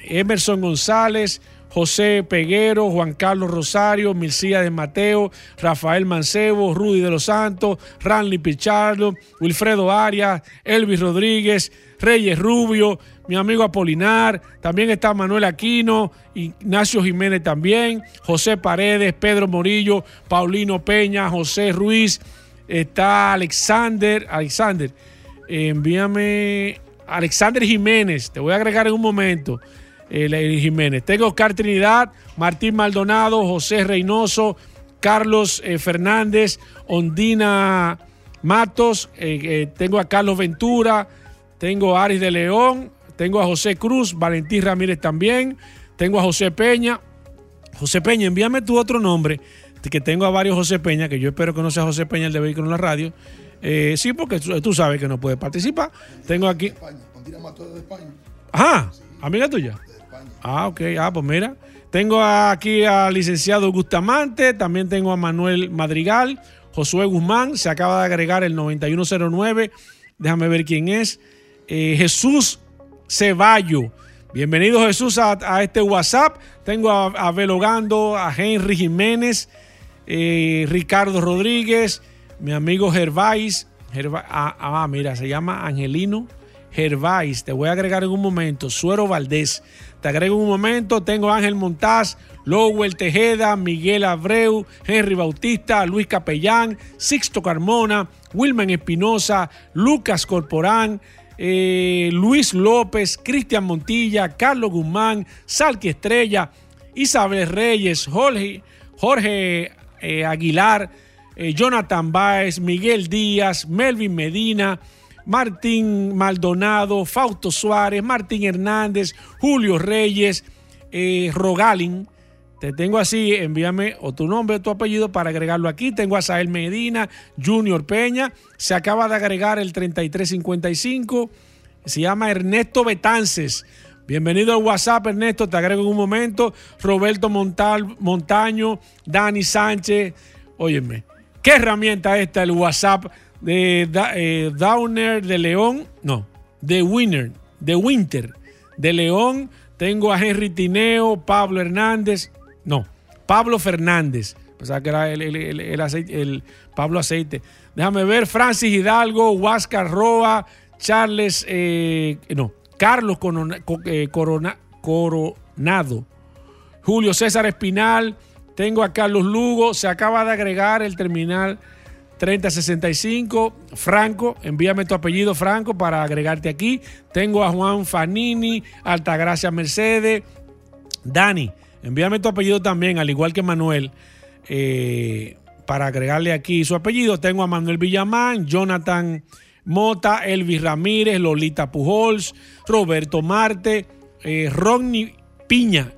Speaker 2: Emerson González, José Peguero, Juan Carlos Rosario, Milcía de Mateo, Rafael Mancebo, Rudy de los Santos, Ranly Pichardo, Wilfredo Arias, Elvis Rodríguez, Reyes Rubio, mi amigo Apolinar, también está Manuel Aquino, Ignacio Jiménez también, José Paredes, Pedro Morillo, Paulino Peña, José Ruiz, está Alexander, Alexander, eh, envíame Alexander Jiménez, te voy a agregar en un momento. Eh, Jiménez. Tengo Oscar Trinidad, Martín Maldonado, José Reynoso, Carlos eh, Fernández, Ondina Matos, eh, tengo a Carlos Ventura, tengo a Aris de León, tengo a José Cruz, Valentín Ramírez también, tengo a José Peña, José Peña, envíame tu otro nombre, que tengo a varios José Peña, que yo espero que no sea José Peña el de Vehículo en la Radio. Eh, sí, porque tú, tú sabes que no puedes participar. Tengo aquí.
Speaker 5: España. Continua Mateo de España.
Speaker 2: Ajá, amiga tuya.
Speaker 5: De España.
Speaker 2: Ah, ok. Ah, pues mira. Tengo aquí al licenciado Bustamante, también tengo a Manuel Madrigal, Josué Guzmán, se acaba de agregar el 9109. Déjame ver quién es. Eh, Jesús Ceballo. Bienvenido Jesús a, este WhatsApp. Tengo a, a a Henry Jiménez, eh, Ricardo Rodríguez, mi amigo Gervais. Gerva- ah, ah, mira, se llama Angelino Gervais. Te voy a agregar en un momento. Suero Valdés. Te agrego en un momento. Tengo a Ángel Montaz, Lowell Tejeda, Miguel Abreu, Henry Bautista, Luis Capellán, Sixto Carmona, Wilman Espinosa, Lucas Corporán, eh, Luis López, Cristian Montilla, Carlos Guzmán, Salqui Estrella, Isabel Reyes, Jorge, Jorge eh, Aguilar, eh, Jonathan Báez, Miguel Díaz, Melvin Medina, Martín Maldonado, Fausto Suárez, Martín Hernández, Julio Reyes, Rogalin. Te tengo así, envíame o tu nombre o tu apellido para agregarlo aquí. Tengo a Sael Medina, Junior Peña. Se acaba de agregar el 3355. Se llama Ernesto Betances. Bienvenido al WhatsApp, Ernesto. Te agrego en un momento. Roberto Montal, Montaño, Dani Sánchez. Óyeme, ¿qué herramienta esta el WhatsApp de eh, Downer de León? No, de Winner, de Winter, de León. Tengo a Henry Tineo, Pablo Hernández. No, Pablo Fernández. Pensaba que era el, el- el- aceite- Pablo Aceite. Déjame ver, Francis Hidalgo, Huáscar Roa, Charles, eh, no, Carlos eh, Corona- Coronado, Julio César Espinal, tengo a Carlos Lugo, se acaba de agregar el terminal 3065, Franco, envíame tu apellido Franco para agregarte aquí. Tengo a Juan Fanini, Altagracia Mercedes, Dani, envíame tu apellido también, al igual que Manuel, eh, para agregarle aquí su apellido. Tengo a Manuel Villamán, Jonathan Mota, Elvis Ramírez, Lolita Pujols, Roberto Marte, eh, Rodney Piña.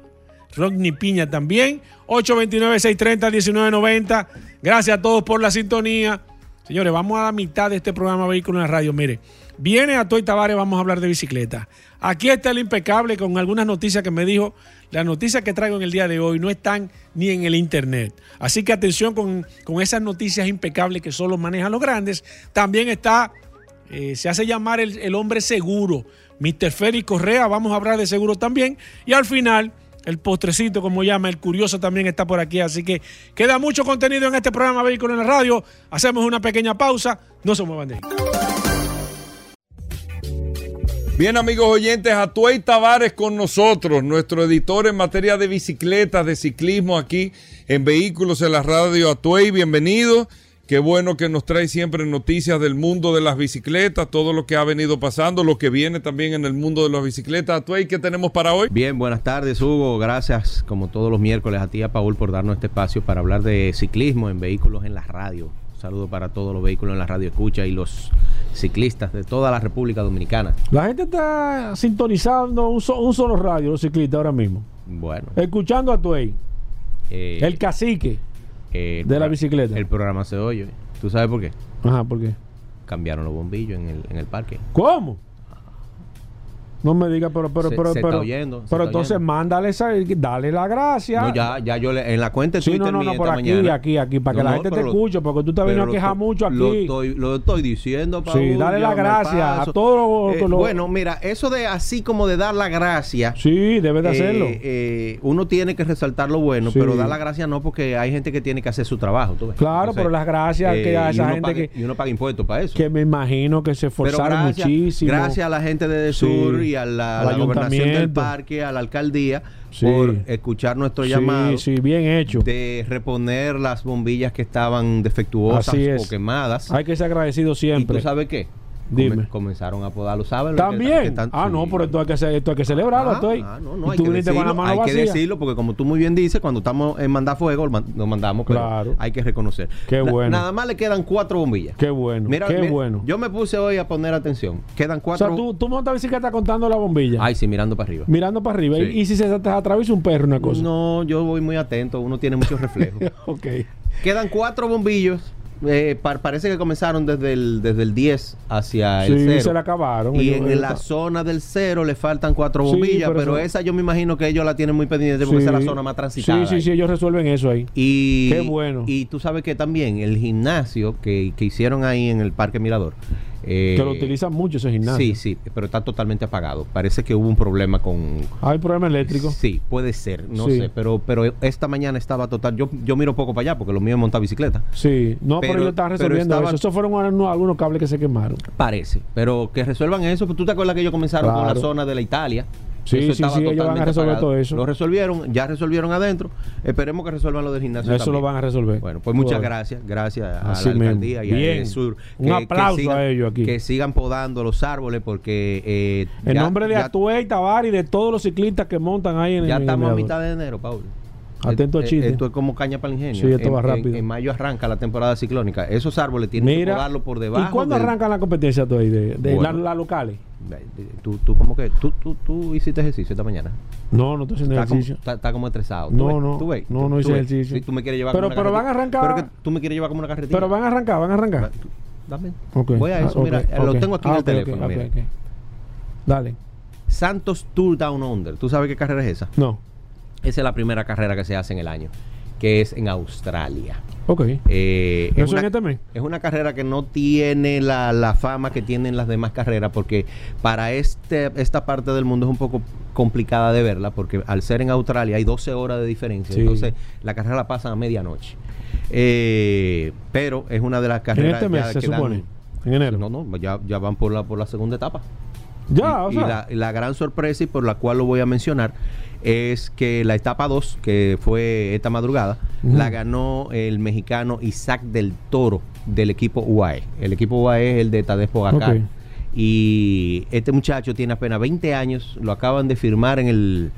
Speaker 2: Rodney Piña también. 829-630-1990. Gracias a todos por la sintonía. Señores, vamos a la mitad de este programa Vehículo en la Radio. Mire, viene a Toy Tavares, vamos a hablar de bicicleta. Aquí está el impecable con algunas noticias que me dijo. Las noticias que traigo en el día de hoy no están ni en el internet. Así que atención con, con esas noticias impecables que solo manejan los grandes. También está, eh, se hace llamar el, el hombre seguro, Mr. Félix Correa. Vamos a hablar de seguro también. Y al final, el postrecito, como llama, el curioso también está por aquí. Así que queda mucho contenido en este programa Vehículo en la Radio. Hacemos una pequeña pausa. No se muevan de ahí.
Speaker 1: Bien, amigos oyentes, Atuey Tavares con nosotros, nuestro editor en materia de bicicletas, de ciclismo aquí en Vehículos en la Radio Atuey. Bienvenido. Qué bueno que nos trae siempre noticias del mundo de las bicicletas, todo lo que ha venido pasando, lo que viene también en el mundo de las bicicletas. Atuey, ¿qué tenemos para hoy?
Speaker 6: Bien, buenas tardes Hugo, gracias como todos los miércoles a ti a Paul por darnos este espacio para hablar de ciclismo en vehículos en la radio. Un saludo para todos los vehículos en la radio escucha y los ciclistas de toda la República Dominicana.
Speaker 2: La gente está sintonizando un, so- un solo radio, los ciclistas ahora mismo.
Speaker 6: Bueno,
Speaker 2: Escuchando a Tuey,
Speaker 6: eh,
Speaker 2: el cacique.
Speaker 6: eh,
Speaker 2: de la bicicleta.
Speaker 6: El programa se oye. ¿Tú sabes por qué?
Speaker 2: Ajá, ¿por qué?
Speaker 6: Cambiaron los bombillos en el, en el parque.
Speaker 2: ¿Cómo? No me digas, pero, pero,
Speaker 6: Se-
Speaker 2: pero,
Speaker 6: se
Speaker 2: pero,
Speaker 6: oyendo,
Speaker 2: pero entonces
Speaker 6: oyendo.
Speaker 2: mándale esa, dale la gracia.
Speaker 6: No, ya, ya yo le, en la cuenta de
Speaker 2: Sí,
Speaker 6: Twitter
Speaker 2: no, no,
Speaker 6: mía
Speaker 2: no, por aquí,
Speaker 6: mañana-
Speaker 2: aquí, aquí, para que la gente te
Speaker 6: lo-
Speaker 2: escuche, porque tú te
Speaker 6: pero
Speaker 2: a quejar
Speaker 6: lo-
Speaker 2: mucho
Speaker 6: Lo
Speaker 2: aquí.
Speaker 6: estoy, lo estoy diciendo, Paul,
Speaker 2: Sí, dale la gracia a todos
Speaker 6: Eh,
Speaker 2: los- los-
Speaker 6: Bueno, mira, eso de así como de dar la gracia.
Speaker 2: Sí, debes de
Speaker 6: eh,
Speaker 2: hacerlo.
Speaker 6: eh, uno tiene que resaltar lo bueno,
Speaker 2: Sí.
Speaker 6: pero dar la gracia no porque hay gente que tiene que hacer su trabajo. ¿tú ves?
Speaker 2: Claro, pero las gracias que a esa gente que-
Speaker 6: Y uno paga impuestos para eso.
Speaker 2: que me imagino que se esforzaron muchísimo.
Speaker 6: gracias a la gente de
Speaker 2: Sí.
Speaker 6: Sur y a la, gobernación del parque, a la alcaldía,
Speaker 2: Sí.
Speaker 6: por escuchar nuestro
Speaker 2: Sí,
Speaker 6: llamado
Speaker 2: sí, bien hecho.
Speaker 6: de reponer las bombillas que estaban defectuosas
Speaker 2: Así es.
Speaker 6: o quemadas.
Speaker 2: Hay que ser agradecido
Speaker 6: ¿Y
Speaker 2: siempre.
Speaker 6: tú sabes qué?
Speaker 2: Dime.
Speaker 6: comenzaron a podar los árboles. que
Speaker 2: También.
Speaker 6: que están-
Speaker 2: ah, no,
Speaker 6: sí.
Speaker 2: pero esto hay que, esto hay que celebrarlo.
Speaker 6: Ah, ah, no, no, hay
Speaker 2: tú
Speaker 6: que
Speaker 2: viniste con la
Speaker 6: decirlo,
Speaker 2: mano
Speaker 6: hay que decirlo porque como tú muy bien dices, cuando estamos en mandar fuego, nos mandamos, pero
Speaker 2: Claro.
Speaker 6: hay que reconocer.
Speaker 2: Qué
Speaker 6: Na-
Speaker 2: bueno.
Speaker 6: Nada más le quedan cuatro bombillas.
Speaker 2: Qué bueno,
Speaker 6: Mira,
Speaker 2: qué
Speaker 6: mira,
Speaker 2: bueno.
Speaker 6: Yo me puse hoy a poner atención. Quedan
Speaker 2: o
Speaker 6: cuatro.
Speaker 2: sea, tú, tú montas bicicleta contando la bombilla.
Speaker 6: Ay, sí, mirando para arriba.
Speaker 2: Mirando para arriba.
Speaker 6: Sí.
Speaker 2: Y, y si se te atraviesa un perro, una cosa.
Speaker 6: No, yo voy muy atento, uno tiene muchos reflejos.
Speaker 2: ok.
Speaker 6: Quedan cuatro bombillos. Eh, pa- parece que comenzaron desde el, desde el 10 hacia el
Speaker 2: Sí,
Speaker 6: 0.
Speaker 2: se le acabaron.
Speaker 6: Y
Speaker 2: Ellos-
Speaker 6: en la zona del cero le faltan cuatro
Speaker 2: Sí,
Speaker 6: bombillas,
Speaker 2: pero
Speaker 6: esa yo me imagino que ellos la tienen muy pendiente porque esa es la zona más transitada.
Speaker 2: Sí, sí,
Speaker 6: ahí.
Speaker 2: sí, ellos resuelven eso ahí.
Speaker 6: Y,
Speaker 2: Qué bueno.
Speaker 6: Y tú sabes que también el gimnasio que, que hicieron ahí en el Parque Mirador. Eh,
Speaker 2: que lo utilizan mucho ese gimnasio.
Speaker 6: Sí, sí, pero está totalmente apagado. Parece que hubo un problema con.
Speaker 2: Hay problema eléctrico.
Speaker 6: Sí, puede ser, no
Speaker 2: Sí.
Speaker 6: sé, pero pero esta mañana estaba total. Yo, yo miro poco para allá porque lo mío es montar bicicleta.
Speaker 2: Sí, no, pero,
Speaker 6: Pero-
Speaker 2: están
Speaker 6: pero
Speaker 2: resolviendo
Speaker 6: estaba-
Speaker 2: eso. Esos fueron algunos, algunos cables que se quemaron.
Speaker 6: Parece, pero que resuelvan eso. Pues tú te acuerdas que ellos comenzaron con la zona de la Italia.
Speaker 2: Sí,
Speaker 6: Eso
Speaker 2: sí, sí, ellos van a resolver
Speaker 6: apagado.
Speaker 2: todo eso.
Speaker 6: Lo resolvieron, ya resolvieron adentro. Esperemos que resuelvan lo del gimnasio.
Speaker 2: Eso lo van a resolver.
Speaker 6: Bueno, pues muchas gracias. Gracias a
Speaker 2: Así
Speaker 6: la
Speaker 2: mismo.
Speaker 6: alcaldía y a
Speaker 2: Bien.
Speaker 6: EDESUR.
Speaker 2: Un aplauso a ellos aquí.
Speaker 6: Que sigan podando los árboles porque. eh,
Speaker 2: En
Speaker 6: ya-
Speaker 2: nombre de
Speaker 6: ya-
Speaker 2: Tabar y de todos los ciclistas que montan ahí en
Speaker 6: Ya
Speaker 2: el
Speaker 6: estamos a mitad de enero, Paul.
Speaker 2: Atento a
Speaker 6: Eh,
Speaker 2: chiste.
Speaker 6: Esto es como caña para el ingenio.
Speaker 2: Sí, esto
Speaker 6: En-
Speaker 2: va rápido.
Speaker 6: En, mayo arranca la temporada ciclónica. Esos árboles tienen que podarlo por debajo.
Speaker 2: ¿y cuándo
Speaker 6: del-
Speaker 2: arrancan la competencia tú ahí de, de
Speaker 6: Bueno.
Speaker 2: la- las locales?
Speaker 6: Tú, tú como que tú, tú, tú hiciste ejercicio esta mañana.
Speaker 2: No, no estoy haciendo
Speaker 6: Está como,
Speaker 2: ejercicio.
Speaker 6: está, está como estresado. ¿Tú
Speaker 2: No,
Speaker 6: ves?
Speaker 2: no.
Speaker 6: ¿Tú ves?
Speaker 2: No,
Speaker 6: ¿Tú-
Speaker 2: no hice ejercicio.
Speaker 6: Sí, tú me quieres llevar
Speaker 2: Pero-
Speaker 6: como una
Speaker 2: pero van a arrancar-
Speaker 6: Pero que tú me quieres llevar como una carretilla.
Speaker 2: Pero van a arrancar, van a arrancar.
Speaker 6: Dame.
Speaker 2: Ok.
Speaker 6: Voy a eso,
Speaker 2: Ah,
Speaker 6: mira,
Speaker 2: ok,
Speaker 6: lo tengo aquí en
Speaker 2: Ah,
Speaker 6: el
Speaker 2: ok,
Speaker 6: teléfono. mira.
Speaker 2: Dale.
Speaker 6: Santos Tour Down Under. ¿Tú sabes qué carrera es esa?
Speaker 2: No.
Speaker 6: Esa es la primera carrera que se hace en el año, que es en Australia.
Speaker 2: Ok.
Speaker 6: Eh,
Speaker 2: ¿Eso
Speaker 6: es, una,
Speaker 2: en mes?
Speaker 6: es una carrera que no tiene la, la fama que tienen las demás carreras, porque para este, esta parte del mundo es un poco complicada de verla, porque al ser en Australia hay 12 horas de diferencia,
Speaker 2: Sí.
Speaker 6: entonces la carrera la pasan a medianoche. Eh, pero es una de las
Speaker 2: En
Speaker 6: carreras
Speaker 2: este mes se
Speaker 6: dan-
Speaker 2: supone. En enero.
Speaker 6: No, no, ya, ya van por la, por la segunda etapa.
Speaker 2: Ya,
Speaker 6: y,
Speaker 2: o
Speaker 6: y
Speaker 2: sea.
Speaker 6: la, y la gran sorpresa y por la cual lo voy a mencionar es que la etapa 2, que fue esta madrugada, la ganó el mexicano Isaac del Toro del equipo UAE. El equipo UAE es el de Tadej Pogacar. Y este muchacho tiene apenas 20 años, lo acaban de firmar en el,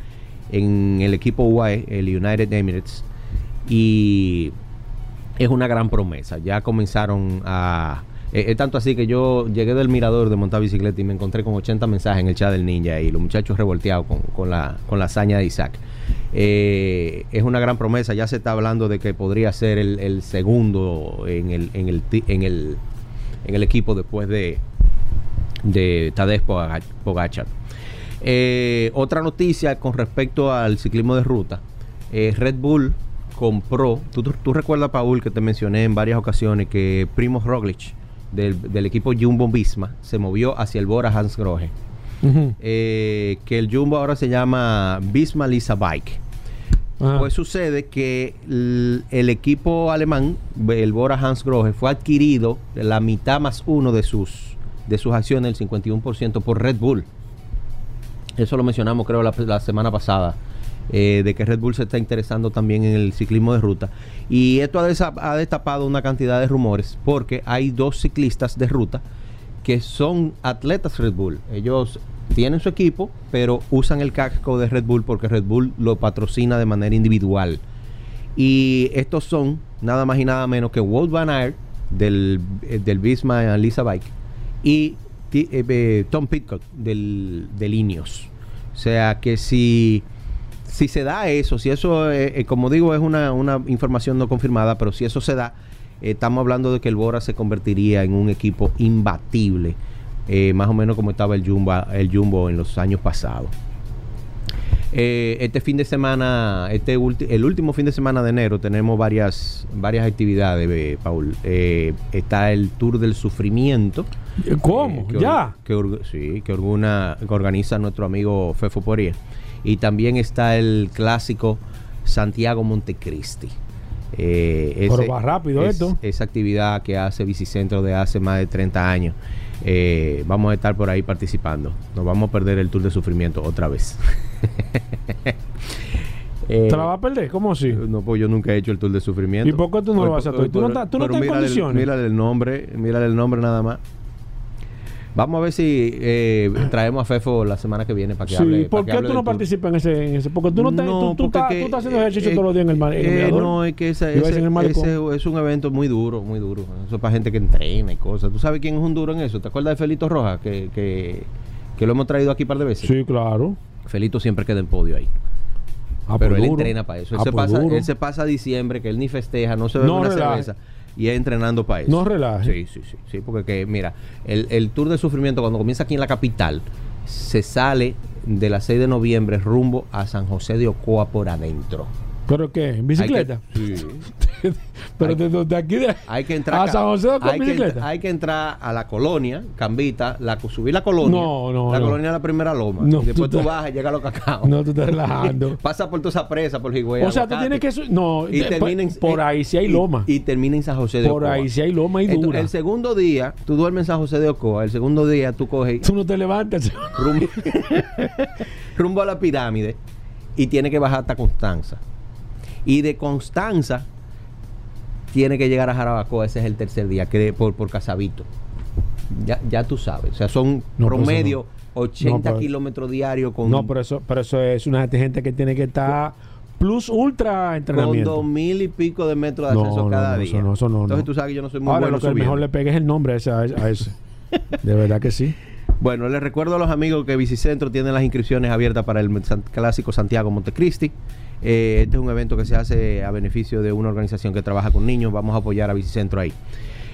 Speaker 6: en el equipo UAE, el United Emirates. Y es una gran promesa. Ya comenzaron a... eh, Es tanto así que yo llegué del mirador de montar bicicleta y me encontré con 80 mensajes en el chat del ninja y los muchachos revolteados con, con la, con la hazaña de Isaac. Eh, es una gran promesa. Ya se está hablando de que podría ser el, el segundo en el, en, el, en, el, en el equipo después de, de Tadej Poga- Pogacar. Eh, otra noticia con respecto al ciclismo de ruta. Eh, Red Bull compró, tú, tú- tú recuerdas, Paul, que te mencioné en varias ocasiones que Primo Roglic del, del equipo Jumbo Visma se movió hacia el Bora Hans Grohe. Eh, que el Jumbo ahora se llama Visma Lisa Bike.
Speaker 2: Ajá.
Speaker 6: Pues sucede que el, el equipo alemán, el Bora Hans Grohe, fue adquirido la mitad más uno de sus, de sus acciones, el 51% por Red Bull. Eso lo mencionamos creo la, la semana pasada, eh, de que Red Bull se está interesando también en el ciclismo de ruta. Y esto ha, destapado una cantidad de rumores porque hay dos ciclistas de ruta que son atletas Red Bull. Ellos tienen su equipo, pero usan el casco de Red Bull porque Red Bull lo patrocina de manera individual. Y estos son nada más y nada menos que Walt Van Aert del, eh, del Visma Lisa Bike y eh, Tom Pitcock del, del Ineos. O sea que si, si se da eso, si eso, eh, eh, como digo, es una, una información no confirmada, pero si eso se da, eh, estamos hablando de que el Bora se convertiría en un equipo imbatible, eh, más o menos como estaba el Jumbo, el Jumbo en los años pasados. Este fin de semana, este el último fin de semana de enero, tenemos varias, varias actividades, Paul. Está el Tour del Sufrimiento.
Speaker 2: ¿Cómo?
Speaker 6: que
Speaker 2: ¿Ya?
Speaker 6: Que sí, que organiza nuestro amigo Fefo Poirier. Y también está el clásico Santiago Montecristi. Eh,
Speaker 2: Pero va rápido
Speaker 6: es-
Speaker 2: esto.
Speaker 6: Esa actividad que hace Bicicentro de hace más de 30 años. Eh, vamos a estar por ahí participando. Nos vamos a perder el Tour de Sufrimiento otra vez. Eh,
Speaker 2: ¿Te la vas a perder? ¿Cómo así?
Speaker 6: no, pues yo nunca he hecho el Tour de Sufrimiento.
Speaker 2: ¿Y por qué tú no lo vas a hacer? ¿Tú no estás- tú no estás en
Speaker 6: el-
Speaker 2: condiciones?
Speaker 6: Mírale el nombre, mírale el nombre nada más. Vamos a ver si eh, traemos a Fefo la semana que viene para que hable.
Speaker 2: Sí, ¿por
Speaker 6: para que
Speaker 2: qué
Speaker 6: hable
Speaker 2: tú no participas en ese, en ese? Porque tú no, estás- tú, tú
Speaker 6: porque
Speaker 2: estás,
Speaker 6: que,
Speaker 2: tú estás haciendo
Speaker 6: eh,
Speaker 2: ejercicio
Speaker 6: eh,
Speaker 2: todos los días en el, mar- en el
Speaker 6: eh. No, es que esa- ese, es un evento muy duro, muy duro. Eso es para gente que entrena y cosas. ¿Tú sabes quién es un duro en eso? ¿Te acuerdas de Felito Rojas? Que, que, que lo hemos traído aquí un par de veces.
Speaker 2: Sí, claro.
Speaker 6: Felito siempre queda en podio ahí.
Speaker 2: Ah,
Speaker 6: pero
Speaker 2: pues
Speaker 6: él
Speaker 2: duro.
Speaker 6: entrena para eso. Él,
Speaker 2: Ah,
Speaker 6: se
Speaker 2: pues
Speaker 6: pasa,
Speaker 2: duro.
Speaker 6: él se pasa diciembre, que él ni festeja, no se bebe
Speaker 2: No
Speaker 6: una cerveza. Y es entrenando para eso.
Speaker 2: No relaje.
Speaker 6: Sí, sí, sí. sí porque que, mira, el, el tour de sufrimiento cuando comienza aquí en la capital, se sale de la 6 de noviembre rumbo a San José de Ocoa por adentro.
Speaker 2: ¿Pero qué? ¿En bicicleta?
Speaker 6: Que, sí.
Speaker 2: Pero de, de- de aquí de,
Speaker 6: Hay que entrar
Speaker 2: a. San José con
Speaker 6: hay que,
Speaker 2: bicicleta.
Speaker 6: hay que entrar a la colonia, Cambita, la, subir la colonia.
Speaker 2: No, no,
Speaker 6: La
Speaker 2: no.
Speaker 6: colonia de la primera loma.
Speaker 2: No,
Speaker 6: y después
Speaker 2: tú
Speaker 6: bajas y llega a los cacao.
Speaker 2: No, tú estás relajando.
Speaker 6: Pasa por toda esa presa, por Higüey.
Speaker 2: o sea, tú tienes que... No,
Speaker 6: y termina en-
Speaker 2: por
Speaker 6: eh,
Speaker 2: ahí sí hay
Speaker 6: y-
Speaker 2: loma.
Speaker 6: Y, termina en San José de
Speaker 2: por
Speaker 6: Ocoa.
Speaker 2: ahí sí hay loma y
Speaker 6: Entonces,
Speaker 2: dura.
Speaker 6: el segundo día, tú duermes en San José de Ocoa. El segundo día, tú coges
Speaker 2: Tú no te levantas.
Speaker 6: rumbo, rumbo a la pirámide y tienes que bajar hasta Constanza. Y de Constanza, tiene que llegar a Jarabacoa. Ese es el tercer día, que por, por Casabito. Ya, ya tú sabes. O sea, son
Speaker 2: No,
Speaker 6: promedio 80
Speaker 2: No, pero-
Speaker 6: kilómetros diarios con,
Speaker 2: No, pero eso, pero eso es una gente que tiene que estar plus ultra
Speaker 6: con
Speaker 2: entrenamiento.
Speaker 6: dos mil y pico de metros de ascenso cada día.
Speaker 2: eso no, eso no,
Speaker 6: Entonces tú sabes que yo no soy muy
Speaker 2: Ahora
Speaker 6: bueno
Speaker 2: lo que mejor le pegue es el nombre a ese. a ese- a ese. De verdad que sí.
Speaker 6: Bueno, les recuerdo a los amigos que Bicicentro tiene las inscripciones abiertas para el Clásico Santiago Montecristi. Eh, este es un evento que se hace a beneficio de una organización que trabaja con niños. Vamos a apoyar a Bicicentro ahí.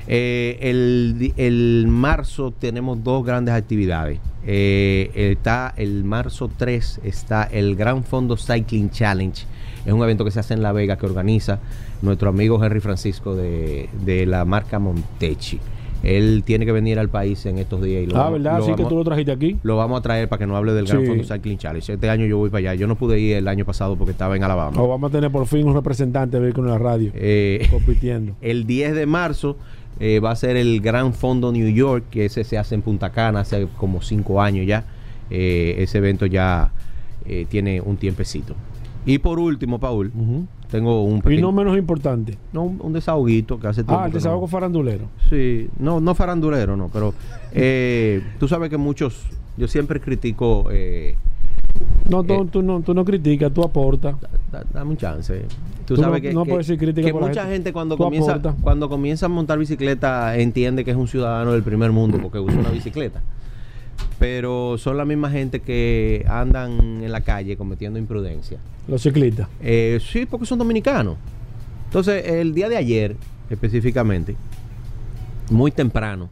Speaker 6: Eh, el, el marzo tenemos dos grandes actividades. Eh, está el marzo 3 está el Gran Fondo Cycling Challenge. Es un evento que se hace en La Vega que organiza nuestro amigo Henry Francisco de, de la marca Montechi. Él tiene que venir al país en estos días y lo,
Speaker 2: ah,
Speaker 6: vamos-
Speaker 2: ¿verdad?
Speaker 6: lo
Speaker 2: Sí que
Speaker 6: vamos-
Speaker 2: tú lo trajiste aquí.
Speaker 6: lo vamos a traer para que nos hable del Gran
Speaker 2: Sí.
Speaker 6: Fondo Cycling Challenge. Este año yo voy para allá. Yo no pude ir el año pasado porque estaba en Alabama.
Speaker 2: O vamos a tener por fin un representante de en la radio
Speaker 6: Eh,
Speaker 2: compitiendo.
Speaker 6: el 10 de marzo eh, va a ser el Gran Fondo New York, que ese se hace en Punta Cana hace como cinco años ya. Eh, ese evento ya eh, tiene un tiempecito. Y por último, Paul. Tengo un
Speaker 2: Y
Speaker 6: pequeño-
Speaker 2: no menos importante.
Speaker 6: no, un, desahoguito que hace tiempo
Speaker 2: Ah, el
Speaker 6: no-
Speaker 2: desahogo farandulero.
Speaker 6: Sí, no, no farandulero, no, pero eh, tú sabes que muchos, yo siempre critico, eh,
Speaker 2: No, tú,
Speaker 6: Eh.
Speaker 2: tú no, tú no criticas, tú aportas.
Speaker 6: da- dame un chance. Tú,
Speaker 2: Tú
Speaker 6: sabes
Speaker 2: no-
Speaker 6: que,
Speaker 2: no
Speaker 6: que-
Speaker 2: puedes decir crítica
Speaker 6: que
Speaker 2: por
Speaker 6: mucha
Speaker 2: gente.
Speaker 6: gente, cuando comienza cuando comienza a montar bicicleta entiende que es un ciudadano del primer mundo porque usa una bicicleta. Pero son la misma gente que andan en la calle cometiendo imprudencia.
Speaker 2: Los ciclistas.
Speaker 6: Eh, sí, porque son dominicanos. Entonces, el día de ayer, específicamente, muy temprano,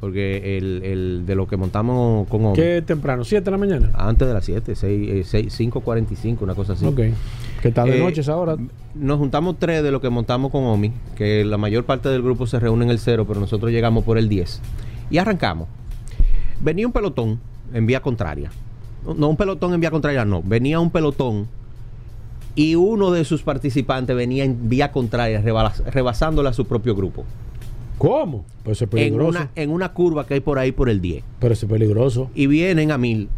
Speaker 6: porque el, el de lo que montamos con Omi,
Speaker 2: ¿Qué temprano? ¿7 de la mañana?
Speaker 6: antes de las 7, 6, eh, 6, 5.45, una cosa así.
Speaker 2: Ok. Que está de
Speaker 6: Eh,
Speaker 2: noche esa hora.
Speaker 6: Nos juntamos tres de lo que montamos con Omi, que la mayor parte del grupo se reúne en el cero, pero nosotros llegamos por el 10. Y arrancamos. Venía un pelotón en vía contraria. No, no un pelotón en vía contraria, no. Venía un pelotón y uno de sus participantes venía en vía contraria, rebas- rebasándole a su propio grupo.
Speaker 2: ¿Cómo? Pues es
Speaker 6: En
Speaker 2: peligroso.
Speaker 6: una, en una curva que hay por ahí por el 10.
Speaker 2: Pero es peligroso.
Speaker 6: Y vienen a mil.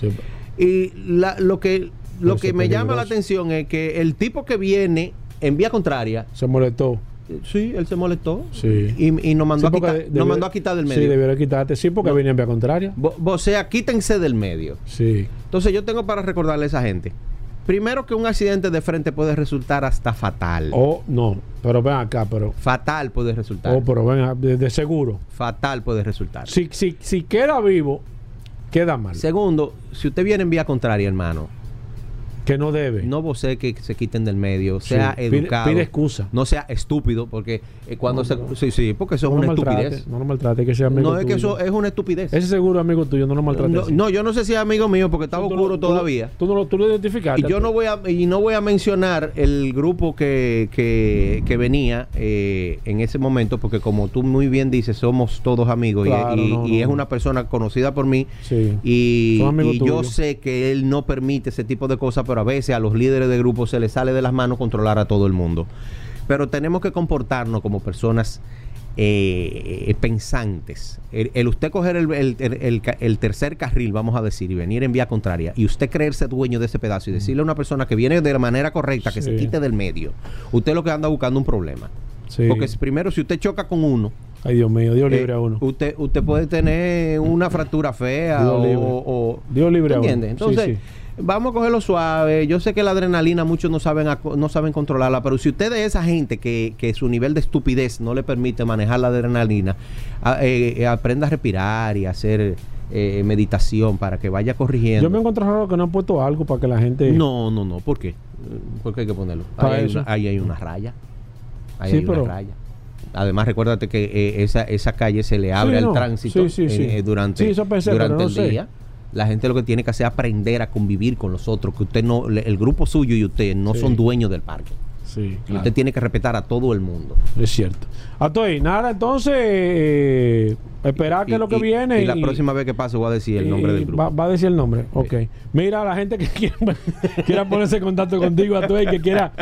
Speaker 2: Sí.
Speaker 6: Y la- lo que, lo que me llama la atención es que el tipo que viene en vía contraria
Speaker 2: Se molestó.
Speaker 6: Sí, él se molestó.
Speaker 2: Sí.
Speaker 6: Y, y nos, mandó
Speaker 2: Sí,
Speaker 6: a quitar, nos
Speaker 2: debió-
Speaker 6: mandó a quitar del
Speaker 2: Sí,
Speaker 6: medio.
Speaker 2: debiera quitarte. Sí, porque
Speaker 6: No.
Speaker 2: venía en vía contraria.
Speaker 6: O sea, quítense del medio.
Speaker 2: Sí.
Speaker 6: Entonces yo tengo para recordarle a esa gente. Primero que un accidente de frente puede resultar hasta fatal.
Speaker 2: O no. Pero ven acá, pero.
Speaker 6: Fatal puede resultar.
Speaker 2: Oh, pero ven, a- de, de seguro.
Speaker 6: Fatal puede resultar.
Speaker 2: Si, si, si queda vivo, queda mal.
Speaker 6: Segundo, si usted viene en vía contraria, hermano,
Speaker 2: que no debe.
Speaker 6: no vos que se quiten del medio,
Speaker 2: Sí.
Speaker 6: sea
Speaker 2: Pide-
Speaker 6: educado.
Speaker 2: pide excusa.
Speaker 6: No sea estúpido, porque eh, cuando
Speaker 2: No,
Speaker 6: se...
Speaker 2: no.
Speaker 6: Sí, sí, porque eso
Speaker 2: no
Speaker 6: es una
Speaker 2: maltrate,
Speaker 6: estupidez.
Speaker 2: No lo maltrate, que sea amigo
Speaker 6: No es que eso es una estupidez.
Speaker 2: Ese seguro amigo tuyo, no lo maltrate.
Speaker 6: no, yo no sé si es amigo mío porque estaba oscuro todavía.
Speaker 2: Tú no lo, tú lo identificaste.
Speaker 6: Y yo no voy a y no voy a mencionar el grupo que, que, que venía eh, en ese momento porque como tú muy bien dices somos todos amigos y-
Speaker 2: Claro,
Speaker 6: y,
Speaker 2: no,
Speaker 6: y
Speaker 2: no,
Speaker 6: es una persona conocida por mí
Speaker 2: Sí.
Speaker 6: y, y yo sé que él no permite ese tipo de cosas pero a veces a los líderes de grupo se les sale de las manos controlar a todo el mundo pero tenemos que comportarnos como personas eh, pensantes. El, el usted coger el, tercer carril, vamos a decir, y venir en vía contraria, y usted creerse dueño de ese pedazo y decirle a una persona que viene de la manera correcta, que se quite del medio, usted lo que anda buscando un problema.
Speaker 2: Sí.
Speaker 6: Porque primero, si usted choca con uno,
Speaker 2: Ay, Dios mío, Dios
Speaker 6: Eh,
Speaker 2: libre a uno.
Speaker 6: Usted, usted puede tener una fractura fea
Speaker 2: Dios
Speaker 6: o,
Speaker 2: Dios libre a uno.
Speaker 6: ¿entiende? Entonces,
Speaker 2: Sí, sí.
Speaker 6: Vamos a cogerlo suave. Yo sé que la adrenalina muchos no saben no saben controlarla, pero si usted es esa gente que, que su nivel de estupidez no le permite manejar la adrenalina, a- eh, eh, aprenda a respirar y hacer eh, meditación para que vaya corrigiendo.
Speaker 2: Yo me encuentro raro que no han puesto algo para que la gente.
Speaker 6: No, no, no. ¿Por qué? ¿Por qué hay que ponerlo? Ahí hay, una, ahí hay una raya. Ahí
Speaker 2: Sí,
Speaker 6: hay
Speaker 2: pero-
Speaker 6: una raya. Además, recuérdate que eh, esa, esa calle se le abre
Speaker 2: Sí,
Speaker 6: al
Speaker 2: no.
Speaker 6: tránsito
Speaker 2: Sí,
Speaker 6: eh, durante,
Speaker 2: Sí, eso pensé,
Speaker 6: durante
Speaker 2: no
Speaker 6: el
Speaker 2: sé.
Speaker 6: día. La gente lo que tiene que hacer es aprender a convivir con los otros, que usted no, el grupo suyo y usted no
Speaker 2: Sí.
Speaker 6: son dueños del parque.
Speaker 2: Sí,
Speaker 6: Y
Speaker 2: claro.
Speaker 6: usted tiene que respetar a todo el mundo.
Speaker 2: Es cierto. Atoy, nada, entonces, eh, esperar que
Speaker 6: Y-
Speaker 2: lo que
Speaker 6: y-
Speaker 2: viene.
Speaker 6: Y la próxima vez que pase voy a decir el nombre del grupo.
Speaker 2: Va, va a decir el nombre, ok. Mira, la gente que quiera, quiera ponerse en contacto contigo, Atoy, que quiera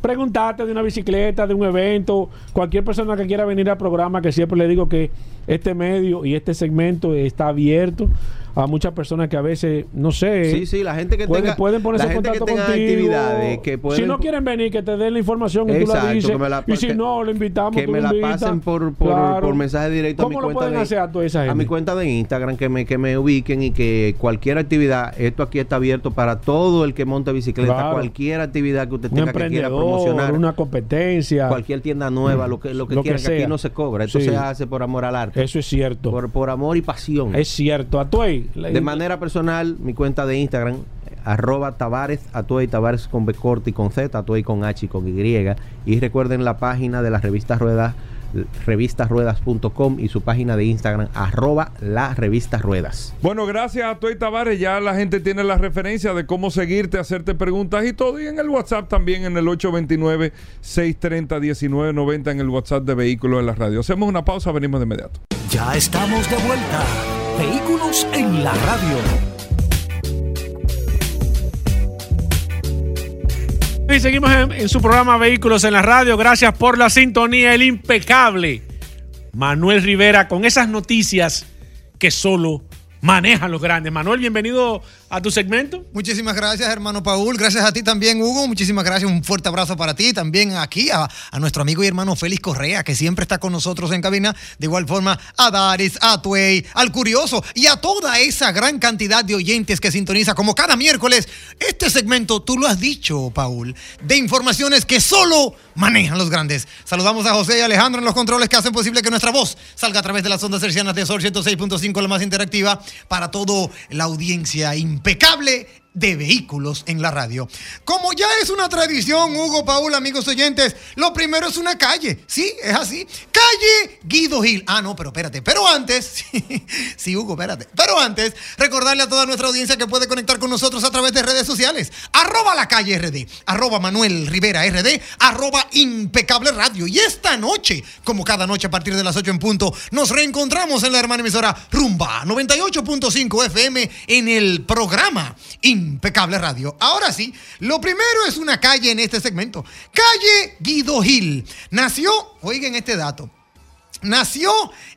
Speaker 2: preguntarte de una bicicleta, de un evento, cualquier persona que quiera venir al programa, que siempre le digo que este medio y este segmento está abierto a muchas personas que a veces, no sé,
Speaker 6: Sí, sí, la gente que
Speaker 2: pueden,
Speaker 6: tenga,
Speaker 2: pueden ponerse
Speaker 6: la
Speaker 2: en
Speaker 6: que
Speaker 2: contacto
Speaker 6: tenga
Speaker 2: contigo.
Speaker 6: actividades que pueden
Speaker 2: si no quieren venir, que te den la información y tú la
Speaker 6: Exacto,
Speaker 2: dices.
Speaker 6: que me la-
Speaker 2: y si
Speaker 6: que-
Speaker 2: no, lo invitamos.
Speaker 6: que
Speaker 2: tú
Speaker 6: me la
Speaker 2: invitas.
Speaker 6: pasen por, por,
Speaker 2: Claro.
Speaker 6: por mensaje directo a mi
Speaker 2: ¿Cómo lo
Speaker 6: cuenta
Speaker 2: pueden
Speaker 6: de,
Speaker 2: hacer a toda esa
Speaker 6: a mi cuenta de Instagram que me que me ubiquen y que cualquier actividad esto aquí está abierto para todo el que monte bicicleta
Speaker 2: Claro.
Speaker 6: cualquier actividad que usted tenga que quiera promocionar
Speaker 2: una competencia.
Speaker 6: cualquier tienda nueva lo que lo que
Speaker 2: Lo que
Speaker 6: que, aquí no se cobra esto
Speaker 2: Sí.
Speaker 6: se hace por amor al arte
Speaker 2: Eso es cierto.
Speaker 6: por, por amor y pasión
Speaker 2: Es cierto. Atuey. La-
Speaker 6: de manera personal mi cuenta de Instagram arroba Tavares, Atuey Tavares con B corta y con Z, Atuey con H y con Y. Y recuerden la página de la revista Ruedas, revistasruedas.com y su página de Instagram, arroba la revista Ruedas.
Speaker 1: Bueno, gracias a Toy Tavares. Ya la gente tiene la referencia de cómo seguirte, hacerte preguntas y todo. Y en el WhatsApp también, en el 829-630-1990, en el WhatsApp de Vehículos en la Radio. Hacemos una pausa, venimos de inmediato.
Speaker 3: Ya estamos de vuelta. Vehículos en la radio.
Speaker 2: Y seguimos en, en su programa Vehículos en la Radio. Gracias por la sintonía, el impecable Manuel Rivera con esas noticias que solo manejan los grandes. Manuel, bienvenido a tu segmento.
Speaker 5: Muchísimas gracias, hermano Paul. Gracias a ti también, Hugo. Muchísimas gracias. Un fuerte abrazo para ti. También aquí a, a nuestro amigo y hermano Félix Correa, que siempre está con nosotros en cabina. De igual forma, a Daris, a Tuey, al Curioso y a toda esa gran cantidad de oyentes que sintoniza como cada miércoles. Este segmento, tú lo has dicho, Paul, de informaciones que solo manejan los grandes. Saludamos a José y Alejandro en los controles que hacen posible que nuestra voz salga a través de las ondas cercianas de Sol 106.5, la más interactiva, para toda la audiencia impecable de vehículos en la radio. Como ya es una tradición, Hugo, Paul, amigos oyentes, lo primero es una calle. Sí, es así. Calle Guido Gil. Ah, no, pero espérate. Pero antes, sí, Hugo, espérate. Pero antes, recordarle a toda nuestra audiencia que puede conectar con nosotros a través de redes sociales. Arroba la calle RD, arroba Manuel Rivera RD, arroba impecable radio. Y esta noche, como cada noche a partir de las 8 en punto, nos reencontramos en la hermana emisora Rumba 98.5 FM en el programa Impecable Radio. Ahora sí, lo primero es una calle en este segmento. Calle Guido Gil. Nació, oigan este dato. Nació,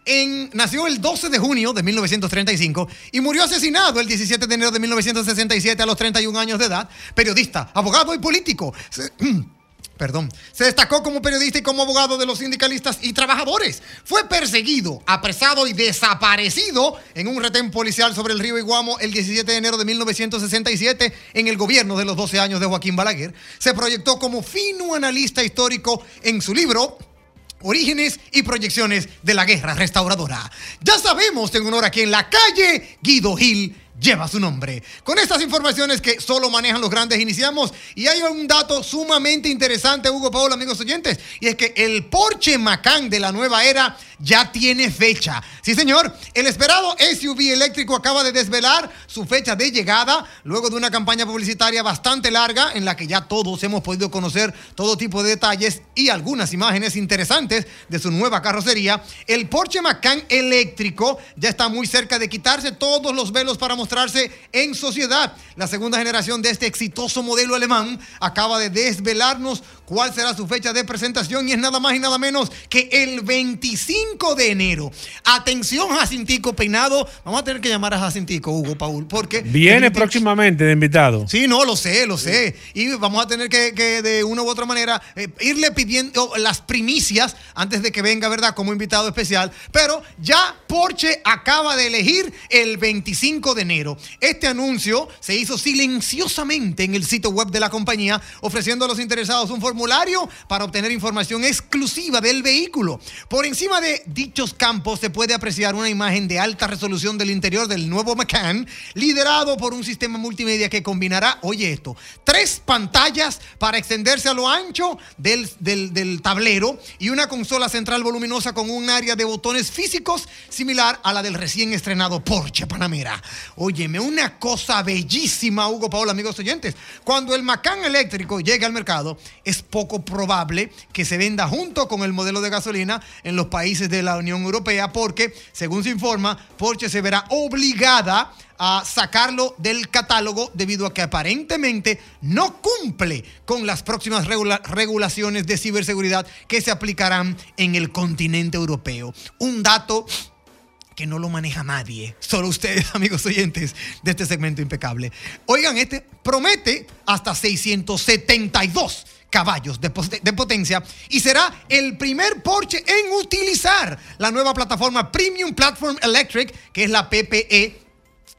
Speaker 5: en, nació el 12 de junio de 1935 y murió asesinado el 17 de enero de 1967 a los 31 años de edad. Periodista, abogado y político. Perdón. Se destacó como periodista y como abogado de los sindicalistas y trabajadores. Fue perseguido, apresado y desaparecido en un retén policial sobre el río Iguamo el 17 de enero de 1967 en el gobierno de los 12 años de Joaquín Balaguer. Se proyectó como fino analista histórico en su libro Orígenes y proyecciones de la guerra restauradora. Ya sabemos en honor a quien la calle Guido Gil lleva su nombre. Con estas informaciones que solo manejan los grandes iniciamos y hay un dato sumamente interesante, Hugo Paolo, amigos oyentes, y es que el Porsche Macan de la nueva era ya tiene fecha. Sí, señor, el esperado SUV eléctrico acaba de desvelar su fecha de llegada luego de una campaña publicitaria bastante larga en la que ya todos hemos podido conocer todo tipo de detalles y algunas imágenes interesantes de su nueva carrocería. El Porsche Macan eléctrico ya está muy cerca de quitarse todos los velos para en sociedad. La segunda generación de este exitoso modelo alemán acaba de desvelarnos cuál será su fecha de presentación y es nada más y nada menos que el 25 de enero. Atención, Jacintico Peinado. Vamos a tener que llamar a Jacintico, Hugo Paul, porque...
Speaker 2: Viene próximamente de invitado.
Speaker 5: Sí, no, lo sé, lo sé. Y vamos a tener que, que de una u otra manera eh, irle pidiendo las primicias antes de que venga, ¿verdad? Como invitado especial. Pero ya Porsche acaba de elegir el 25 de enero. Este anuncio se hizo silenciosamente en el sitio web de la compañía, ofreciendo a los interesados un formulario para obtener información exclusiva del vehículo. Por encima de dichos campos se puede apreciar una imagen de alta resolución del interior del nuevo Macan, liderado por un sistema multimedia que combinará, oye esto, tres pantallas para extenderse a lo ancho del, del- del tablero y una consola central voluminosa con un área de botones físicos similar a la del recién estrenado Porsche Panamera. Óyeme, una cosa bellísima, Hugo Paola, amigos oyentes. Cuando el Macan eléctrico llegue al mercado, es poco probable que se venda junto con el modelo de gasolina en los países de la Unión Europea porque, según se informa, Porsche se verá obligada a sacarlo del catálogo debido a que aparentemente no cumple con las próximas regula- regulaciones de ciberseguridad que se aplicarán en el continente europeo. Un dato que no lo maneja nadie, solo ustedes, amigos oyentes de este segmento impecable. Oigan, este promete hasta 672 caballos de, potencia y será el primer Porsche en utilizar la nueva plataforma Premium Platform Electric, que es la PPE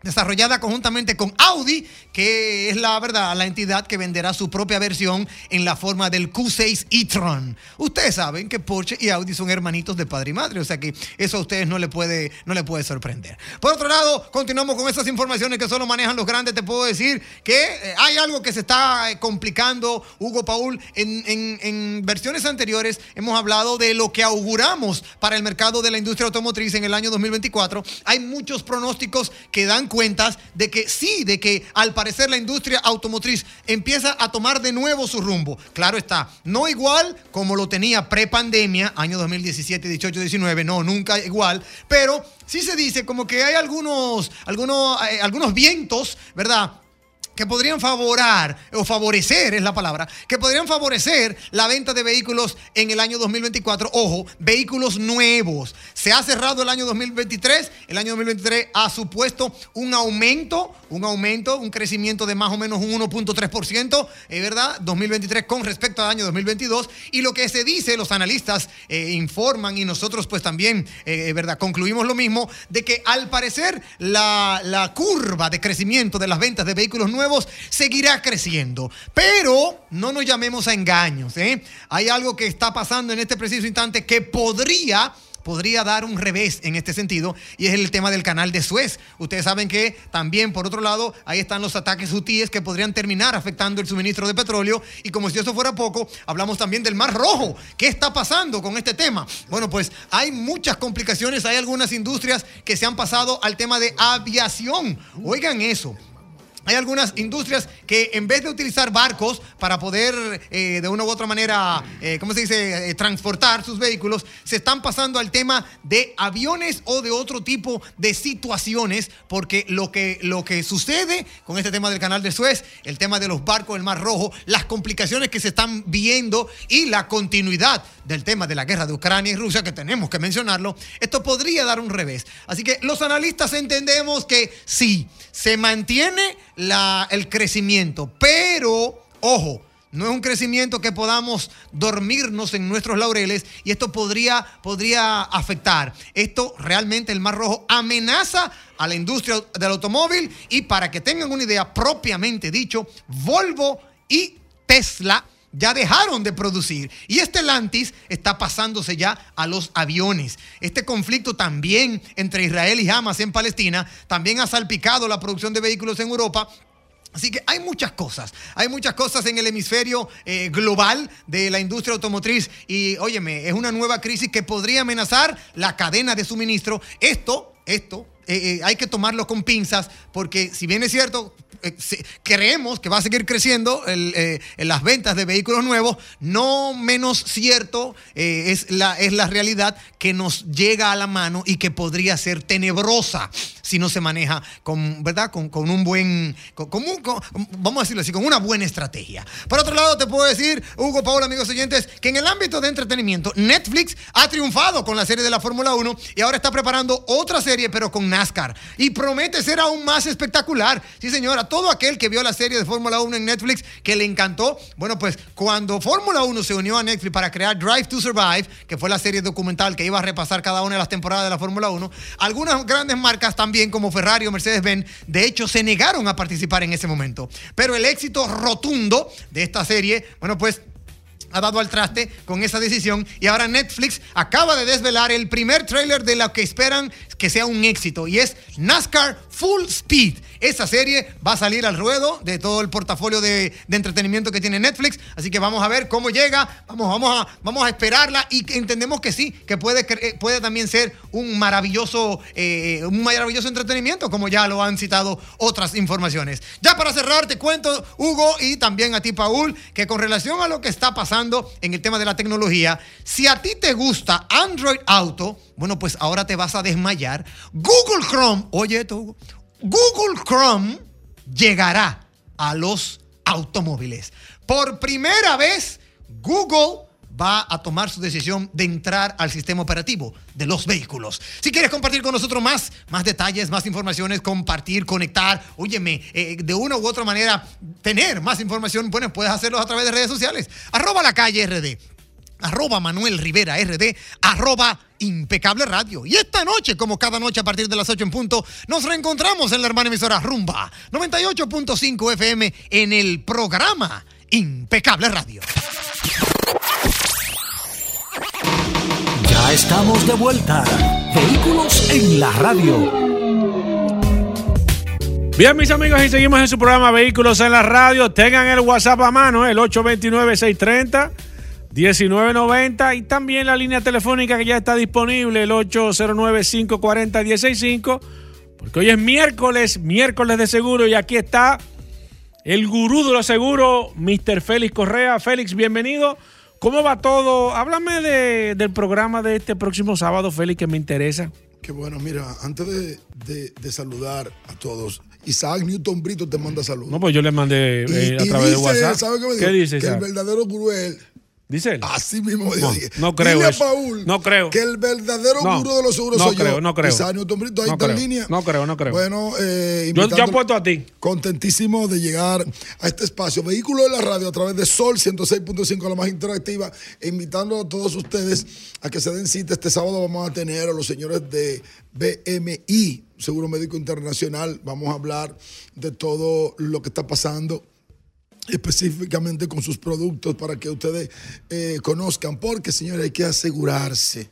Speaker 5: desarrollada conjuntamente con Audi, que es la verdad, la entidad que venderá su propia versión en la forma del Q6 e-tron. Ustedes saben que Porsche y Audi son hermanitos de padre y madre, o sea que eso a ustedes no le puede, no le puede sorprender. Por otro lado, continuamos con esas informaciones que solo manejan los grandes. Te puedo decir que eh, hay algo que se está eh, complicando, Hugo Paul. En, en- en versiones anteriores hemos hablado de lo que auguramos para el mercado de la industria automotriz en el año 2024. Hay muchos pronósticos que dan cuentas de que sí, de que al parecer la industria automotriz empieza a tomar de nuevo su rumbo. Claro está, no igual como lo tenía pre-pandemia, año 2017, 18, 19, no, nunca igual, pero sí se dice como que hay algunos, algunos, eh, algunos vientos, ¿verdad? Que podrían favorar o favorecer es la palabra, que podrían favorecer la venta de vehículos en el año 2024. Ojo, vehículos nuevos. Se ha cerrado el año 2023. El año 2023 ha supuesto un aumento, un aumento, un crecimiento de más o menos un 1.3%, es verdad, 2023 con respecto al año 2022. Y lo que se dice, los analistas eh, informan y nosotros pues también, eh, verdad, concluimos lo mismo, de que al parecer la, la curva de crecimiento de las ventas de vehículos nuevos seguirá creciendo. Pero no nos llamemos a engaños. ¿eh? Hay algo que está pasando en este preciso instante que podría podría dar un revés en este sentido y es el tema del canal de Suez. Ustedes saben que también, por otro lado, ahí están los ataques hutíes que podrían terminar afectando el suministro de petróleo y como si eso fuera poco, hablamos también del Mar Rojo. ¿Qué está pasando con este tema? Bueno, pues hay muchas complicaciones, hay algunas industrias que se han pasado al tema de aviación. Oigan eso. Hay algunas industrias que en vez de utilizar barcos para poder eh, de una u otra manera, eh, ¿cómo se dice?, Eh, transportar sus vehículos, se están pasando al tema de aviones o de otro tipo de situaciones, porque lo que, lo que sucede con este tema del canal de Suez, el tema de los barcos del Mar Rojo, las complicaciones que se están viendo y la continuidad del tema de la guerra de Ucrania y Rusia, que tenemos que mencionarlo, esto podría dar un revés. Así que los analistas entendemos que sí, se mantiene la- el crecimiento, pero, ojo, no es un crecimiento que podamos dormirnos en nuestros laureles y esto podría, podría afectar. Esto realmente el Mar Rojo amenaza a la industria del automóvil y para que tengan una idea propiamente dicho, Volvo y Tesla ya dejaron de producir. Y este Lantis está pasándose ya a los aviones. Este conflicto también entre Israel y Hamas en Palestina también ha salpicado la producción de vehículos en Europa. Así que hay muchas cosas, hay muchas cosas en el hemisferio eh, global de la industria automotriz y óyeme, es una nueva crisis que podría amenazar la cadena de suministro. Esto, esto eh, eh, hay que tomarlo con pinzas, porque si bien es cierto, eh, creemos que va a seguir creciendo el, en las ventas de vehículos nuevos, no menos cierto es, la, es la realidad que nos llega a la mano y que podría ser tenebrosa si no se maneja con, ¿verdad? Con, con un buen, con, un- vamos a decirlo así, con una buena estrategia. Por otro lado, te puedo decir, Hugo, Paola, amigos oyentes, que en el ámbito de entretenimiento, Netflix ha triunfado con la serie de la Fórmula 1 y ahora está preparando otra serie, pero con NASCAR. Y promete ser aún más espectacular. Sí, señora, todo aquel que vio la serie de Fórmula 1 en Netflix, que le encantó, bueno, pues cuando Fórmula 1 se unió a Netflix para crear Drive to Survive, que fue la serie documental que iba a repasar cada una de las temporadas de la Fórmula 1, algunas grandes marcas también, como Ferrari o Mercedes-Benz, de hecho se negaron a participar en ese momento. Pero el éxito rotundo de esta serie, bueno, pues ha dado al traste con esa decisión y ahora Netflix acaba de desvelar el primer tráiler de lo que esperan que sea un éxito y es NASCAR Full Speed. Esa serie va a salir al ruedo de todo el portafolio de, entretenimiento que tiene Netflix, así que vamos a ver cómo llega, vamos, vamos, a, vamos a esperarla y entendemos que sí, que puede, eh, puede también ser un maravilloso, eh, un maravilloso entretenimiento, como ya lo han citado otras informaciones. Ya para cerrar, te cuento, Hugo, y también a ti, Paul, que con relación a lo que está pasando en el tema de la tecnología, si a ti te gusta Android Auto, bueno, pues ahora te vas a desmayar. Google Chrome, oye Hugo, Google Chrome llegará a los automóviles. Por primera vez, Google va a tomar su decisión de entrar al sistema operativo de los vehículos. Si quieres compartir con nosotros más, más detalles, más informaciones, compartir, conectar, óyeme, eh, de una u otra manera, tener más información, bueno, puedes hacerlo a través de redes sociales. Arroba la calle RD arroba Manuel Rivera RD, arroba Impecable Radio. Y esta noche, como cada noche a partir de las 8 en punto, nos reencontramos en la hermana emisora Rumba 98.5 FM en el programa Impecable Radio.
Speaker 3: Ya estamos de vuelta. Vehículos en la radio.
Speaker 2: Bien, mis amigos, y seguimos en su programa Vehículos en la Radio. Tengan el WhatsApp a mano, el 829-630-1990 y también la línea telefónica que ya está disponible, el 809-540-165, porque hoy es miércoles, miércoles de seguro y aquí está el gurú de los seguros, Mr. Félix Correa. Félix, bienvenido. ¿Cómo va todo? Háblame de- del programa de este próximo sábado, Félix, que me interesa.
Speaker 7: Qué bueno, mira, antes de, de- de saludar a todos, Isaac Newton Brito te manda saludos.
Speaker 2: No, pues yo le mandé eh, a través de WhatsApp.
Speaker 7: ¿sabe qué me dijo?
Speaker 2: ¿Qué dice?
Speaker 7: Que el verdadero gurú es él.
Speaker 2: Dice él.
Speaker 7: Así mismo
Speaker 2: No, no creo
Speaker 7: Dile a. Paul
Speaker 2: No creo.
Speaker 7: Que el verdadero
Speaker 2: No,
Speaker 7: gurú de los seguros
Speaker 2: no
Speaker 7: soy
Speaker 2: creo,
Speaker 7: yo.
Speaker 2: no creo.
Speaker 7: Isaac Newton Brito, ahí
Speaker 2: No
Speaker 7: está en
Speaker 2: creo,
Speaker 7: línea.
Speaker 2: no creo, no creo.
Speaker 7: Bueno, eh,
Speaker 2: Yo, apuesto a ti.
Speaker 7: Contentísimo de llegar a este espacio. Vehículo de la radio a través de Sol 106.5, la más interactiva, e invitando a todos ustedes a que se den cita. Este sábado vamos a tener a los señores de BMI, Seguro Médico Internacional. Vamos a hablar de todo lo que está pasando específicamente con sus productos para que ustedes eh, conozcan, porque señores hay que asegurarse.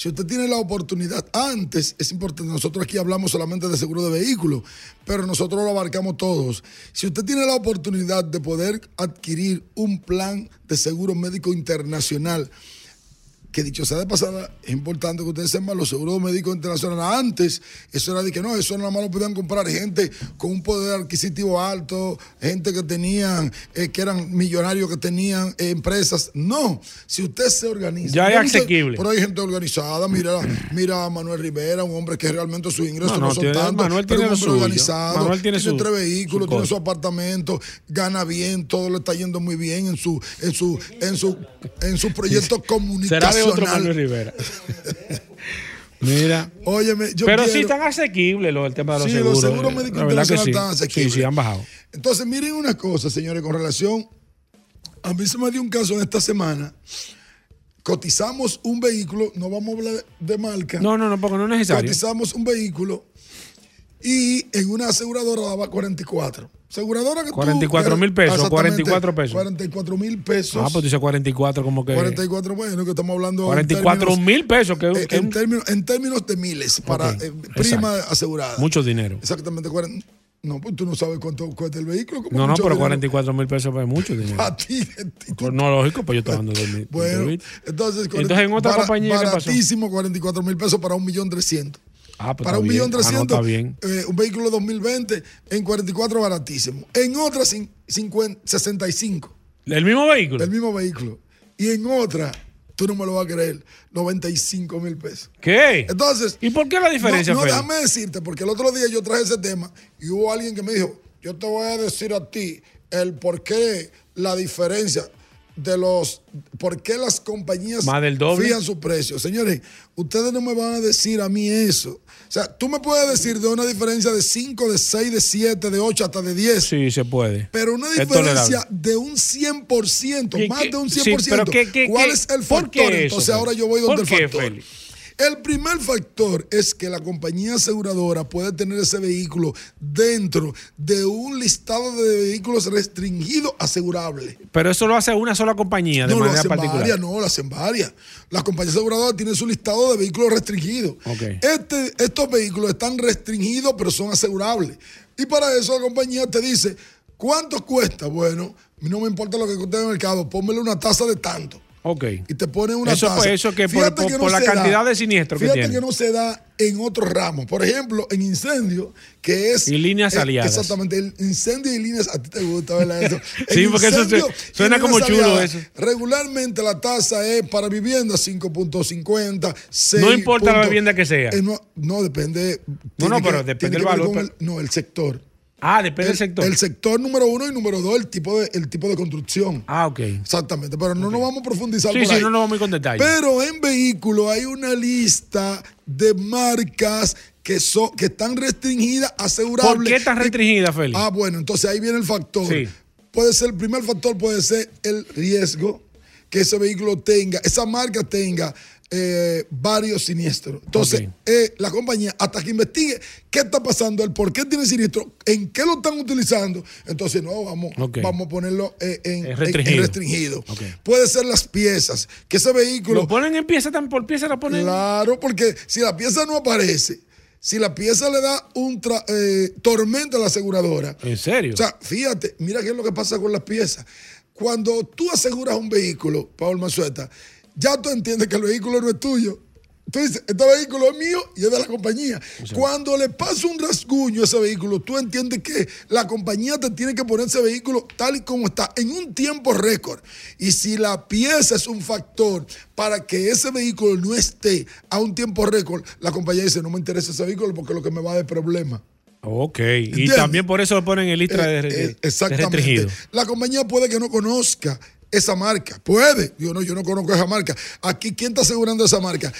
Speaker 7: Si usted tiene la oportunidad, antes es importante, nosotros aquí hablamos solamente de seguro de vehículos, pero nosotros lo abarcamos todos. Si usted tiene la oportunidad de poder adquirir un plan de seguro médico internacional, que dicho sea de pasada, es importante que ustedes sepan los seguros médicos internacionales. Antes, eso era de que no, eso nada más lo podían comprar gente con un poder adquisitivo alto, gente que tenían, eh, que eran millonarios, que tenían eh, empresas. No, si usted se organiza.
Speaker 2: Ya es asequible.
Speaker 7: Pero hay gente organizada. Mira, mira a Manuel Rivera, un hombre que realmente sus ingresos
Speaker 2: No,
Speaker 7: no,
Speaker 2: no,
Speaker 7: son
Speaker 2: tiene-
Speaker 7: tantos.
Speaker 2: Manuel
Speaker 7: pero
Speaker 2: tiene
Speaker 7: un hombre organizado.
Speaker 2: Manuel tiene su-
Speaker 7: tres vehículos,
Speaker 2: su
Speaker 7: tiene su apartamento, gana bien, todo le está yendo muy bien en su, en su, en su, en su proyecto
Speaker 2: Será otro Manuel. Rivera. Mira.
Speaker 7: Óyeme, yo
Speaker 2: Pero
Speaker 7: quiero-
Speaker 2: sí están asequibles lo, el tema de los
Speaker 7: Sí,
Speaker 2: seguros.
Speaker 7: los seguros
Speaker 2: eh,
Speaker 7: médicos internacionales
Speaker 2: sí.
Speaker 7: están asequibles.
Speaker 2: Sí, sí, han bajado.
Speaker 7: Entonces, miren una cosa, señores, con relación. A mí se me dio un caso en esta semana. Cotizamos un vehículo, no vamos a hablar de marca.
Speaker 2: No, no, no, porque no es necesario.
Speaker 7: Cotizamos un vehículo y en una aseguradora daba 44. Aseguradora que tú-
Speaker 2: 44 mil pesos,
Speaker 7: Exactamente,
Speaker 2: 44 pesos.
Speaker 7: 44 mil pesos.
Speaker 2: Ah, pues dice 44 como que...
Speaker 7: 44, bueno, que estamos hablando. en
Speaker 2: 44
Speaker 7: términos-
Speaker 2: mil pesos, que,
Speaker 7: eh,
Speaker 2: que
Speaker 7: en,
Speaker 2: un-
Speaker 7: términos, en términos de miles para
Speaker 2: Ok,
Speaker 7: eh, prima
Speaker 2: exacto.
Speaker 7: asegurada.
Speaker 2: mucho dinero.
Speaker 7: Exactamente. 40 no, pues tú no sabes cuánto cuesta el vehículo. ¿cómo
Speaker 2: No, no, pero
Speaker 7: dinero?
Speaker 2: 44 mil pesos es mucho dinero.
Speaker 7: A ti, a ti,
Speaker 2: no, lógico, pues yo estoy dando 2 mil.
Speaker 7: Bueno, entonces,
Speaker 2: Entonces, en otra compañía, ¿qué pasó?
Speaker 7: Baratísimo, 44 mil pesos para un millón trescientos.
Speaker 2: Ah, pues
Speaker 7: para un millón.
Speaker 2: Ah,
Speaker 7: trescientos, eh, un vehículo 2020 en 44 baratísimo. En otra cin- 50 65,
Speaker 2: ¿El mismo vehículo?
Speaker 7: el mismo vehículo. Y en otra, tú no me lo vas a creer, 95 mil pesos.
Speaker 2: ¿Qué?
Speaker 7: Entonces,
Speaker 2: ¿Y por qué la diferencia,
Speaker 7: no, déjame decirte, porque el otro día yo traje ese tema y hubo alguien que me dijo, yo te voy a decir a ti el por qué la diferencia de los, por qué las compañías
Speaker 2: Más del doble.
Speaker 7: fijan su precio. Señores, ustedes no me van a decir a mí eso. O sea, tú me puedes decir de una diferencia de 5, de 6, de 7, de 8, hasta de 10.
Speaker 2: Sí, se puede.
Speaker 7: Pero una diferencia de un 100%,
Speaker 2: ¿Qué-
Speaker 7: más
Speaker 2: qué-
Speaker 7: de un
Speaker 2: sí,
Speaker 7: 100%.
Speaker 2: pero qué- qué-
Speaker 7: ¿Cuál es el factor? Entonces ahora yo voy donde
Speaker 2: ¿Por
Speaker 7: el factor.
Speaker 2: Félix?
Speaker 7: El primer factor es que la compañía aseguradora puede tener ese vehículo dentro de un listado de vehículos restringidos asegurables.
Speaker 2: Pero eso lo hace una sola compañía de
Speaker 7: No lo
Speaker 2: manera
Speaker 7: hacen
Speaker 2: particular.
Speaker 7: varias, no, lo hacen varias. Las compañías aseguradoras tienen su listado de vehículos restringidos. Este, estos vehículos están restringidos, pero son asegurables. Y para eso la compañía te dice, ¿cuánto cuesta? Bueno, no me importa lo que cueste en el mercado, pónmele una tasa de tanto.
Speaker 2: Ok.
Speaker 7: Y te ponen una
Speaker 2: Eso,
Speaker 7: tasa.
Speaker 2: eso que por-
Speaker 7: Fíjate
Speaker 2: por-
Speaker 7: no
Speaker 2: por la cantidad de siniestros que
Speaker 7: fíjate
Speaker 2: tiene.
Speaker 7: que no se da en otros ramos. Por ejemplo, en incendio, que es.
Speaker 2: Y líneas
Speaker 7: eh,
Speaker 2: aliadas.
Speaker 7: Exactamente. El incendio y líneas. A ti te gusta, ¿verdad? Eso.
Speaker 2: Sí, porque eso suena como chulo
Speaker 7: aliadas,
Speaker 2: eso.
Speaker 7: Regularmente la tasa es para vivienda 5.50, 6.
Speaker 2: No importa la vivienda que sea.
Speaker 7: Eh, no, no, depende.
Speaker 2: No, no, pero
Speaker 7: que-
Speaker 2: depende del valor,
Speaker 7: el- no, el sector.
Speaker 2: Ah, depende
Speaker 7: El,
Speaker 2: del sector.
Speaker 7: el sector número uno y número dos, el tipo de, el tipo de construcción.
Speaker 2: ah, ok.
Speaker 7: Exactamente, pero no nos vamos a profundizar
Speaker 2: Sí,
Speaker 7: por
Speaker 2: sí,
Speaker 7: ahí.
Speaker 2: no nos vamos a ir con detalle.
Speaker 7: Pero en vehículo hay una lista de marcas que son que están restringidas, asegurables.
Speaker 2: ¿Por qué tan
Speaker 7: Y-
Speaker 2: restringida, Félix?
Speaker 7: Ah, bueno, entonces ahí viene el factor.
Speaker 2: Sí.
Speaker 7: Puede ser, el primer factor puede ser el riesgo que ese vehículo tenga, esa marca tenga eh, varios siniestros. Entonces, eh, la compañía, hasta que investigue qué está pasando, el por qué tiene siniestro, en qué lo están utilizando, entonces no, vamos, vamos a ponerlo eh, en,
Speaker 2: Es
Speaker 7: en-
Speaker 2: restringido.
Speaker 7: en restringido.
Speaker 2: Ok.
Speaker 7: Puede ser las piezas, que ese vehículo...
Speaker 2: ¿Lo ponen en pieza tan por pieza? ¿La ponen?
Speaker 7: Claro, porque si la pieza no aparece, si la pieza le da un tra- eh, tormento a la aseguradora,
Speaker 2: ¿En serio?
Speaker 7: o sea, fíjate, mira qué es lo que pasa con las piezas. Cuando tú aseguras un vehículo, Paul Manzueta, ya tú entiendes que el vehículo no es tuyo. Tú dices, este vehículo es mío y es de la compañía. Cuando le pasa un rasguño a ese vehículo, tú entiendes que la compañía te tiene que poner ese vehículo tal y como está, en un tiempo récord. Y si la pieza es un factor para que ese vehículo no esté a un tiempo récord, la compañía dice, no me interesa ese vehículo porque lo que me va a dar problema.
Speaker 2: ok. Y también por eso lo ponen en lista de,
Speaker 7: Eh,
Speaker 2: de-
Speaker 7: eh,
Speaker 2: de
Speaker 7: exactamente.
Speaker 2: restringido.
Speaker 7: La compañía puede que no conozca esa marca. Puede. Yo no, yo no conozco esa marca. Aquí, ¿quién está asegurando esa marca?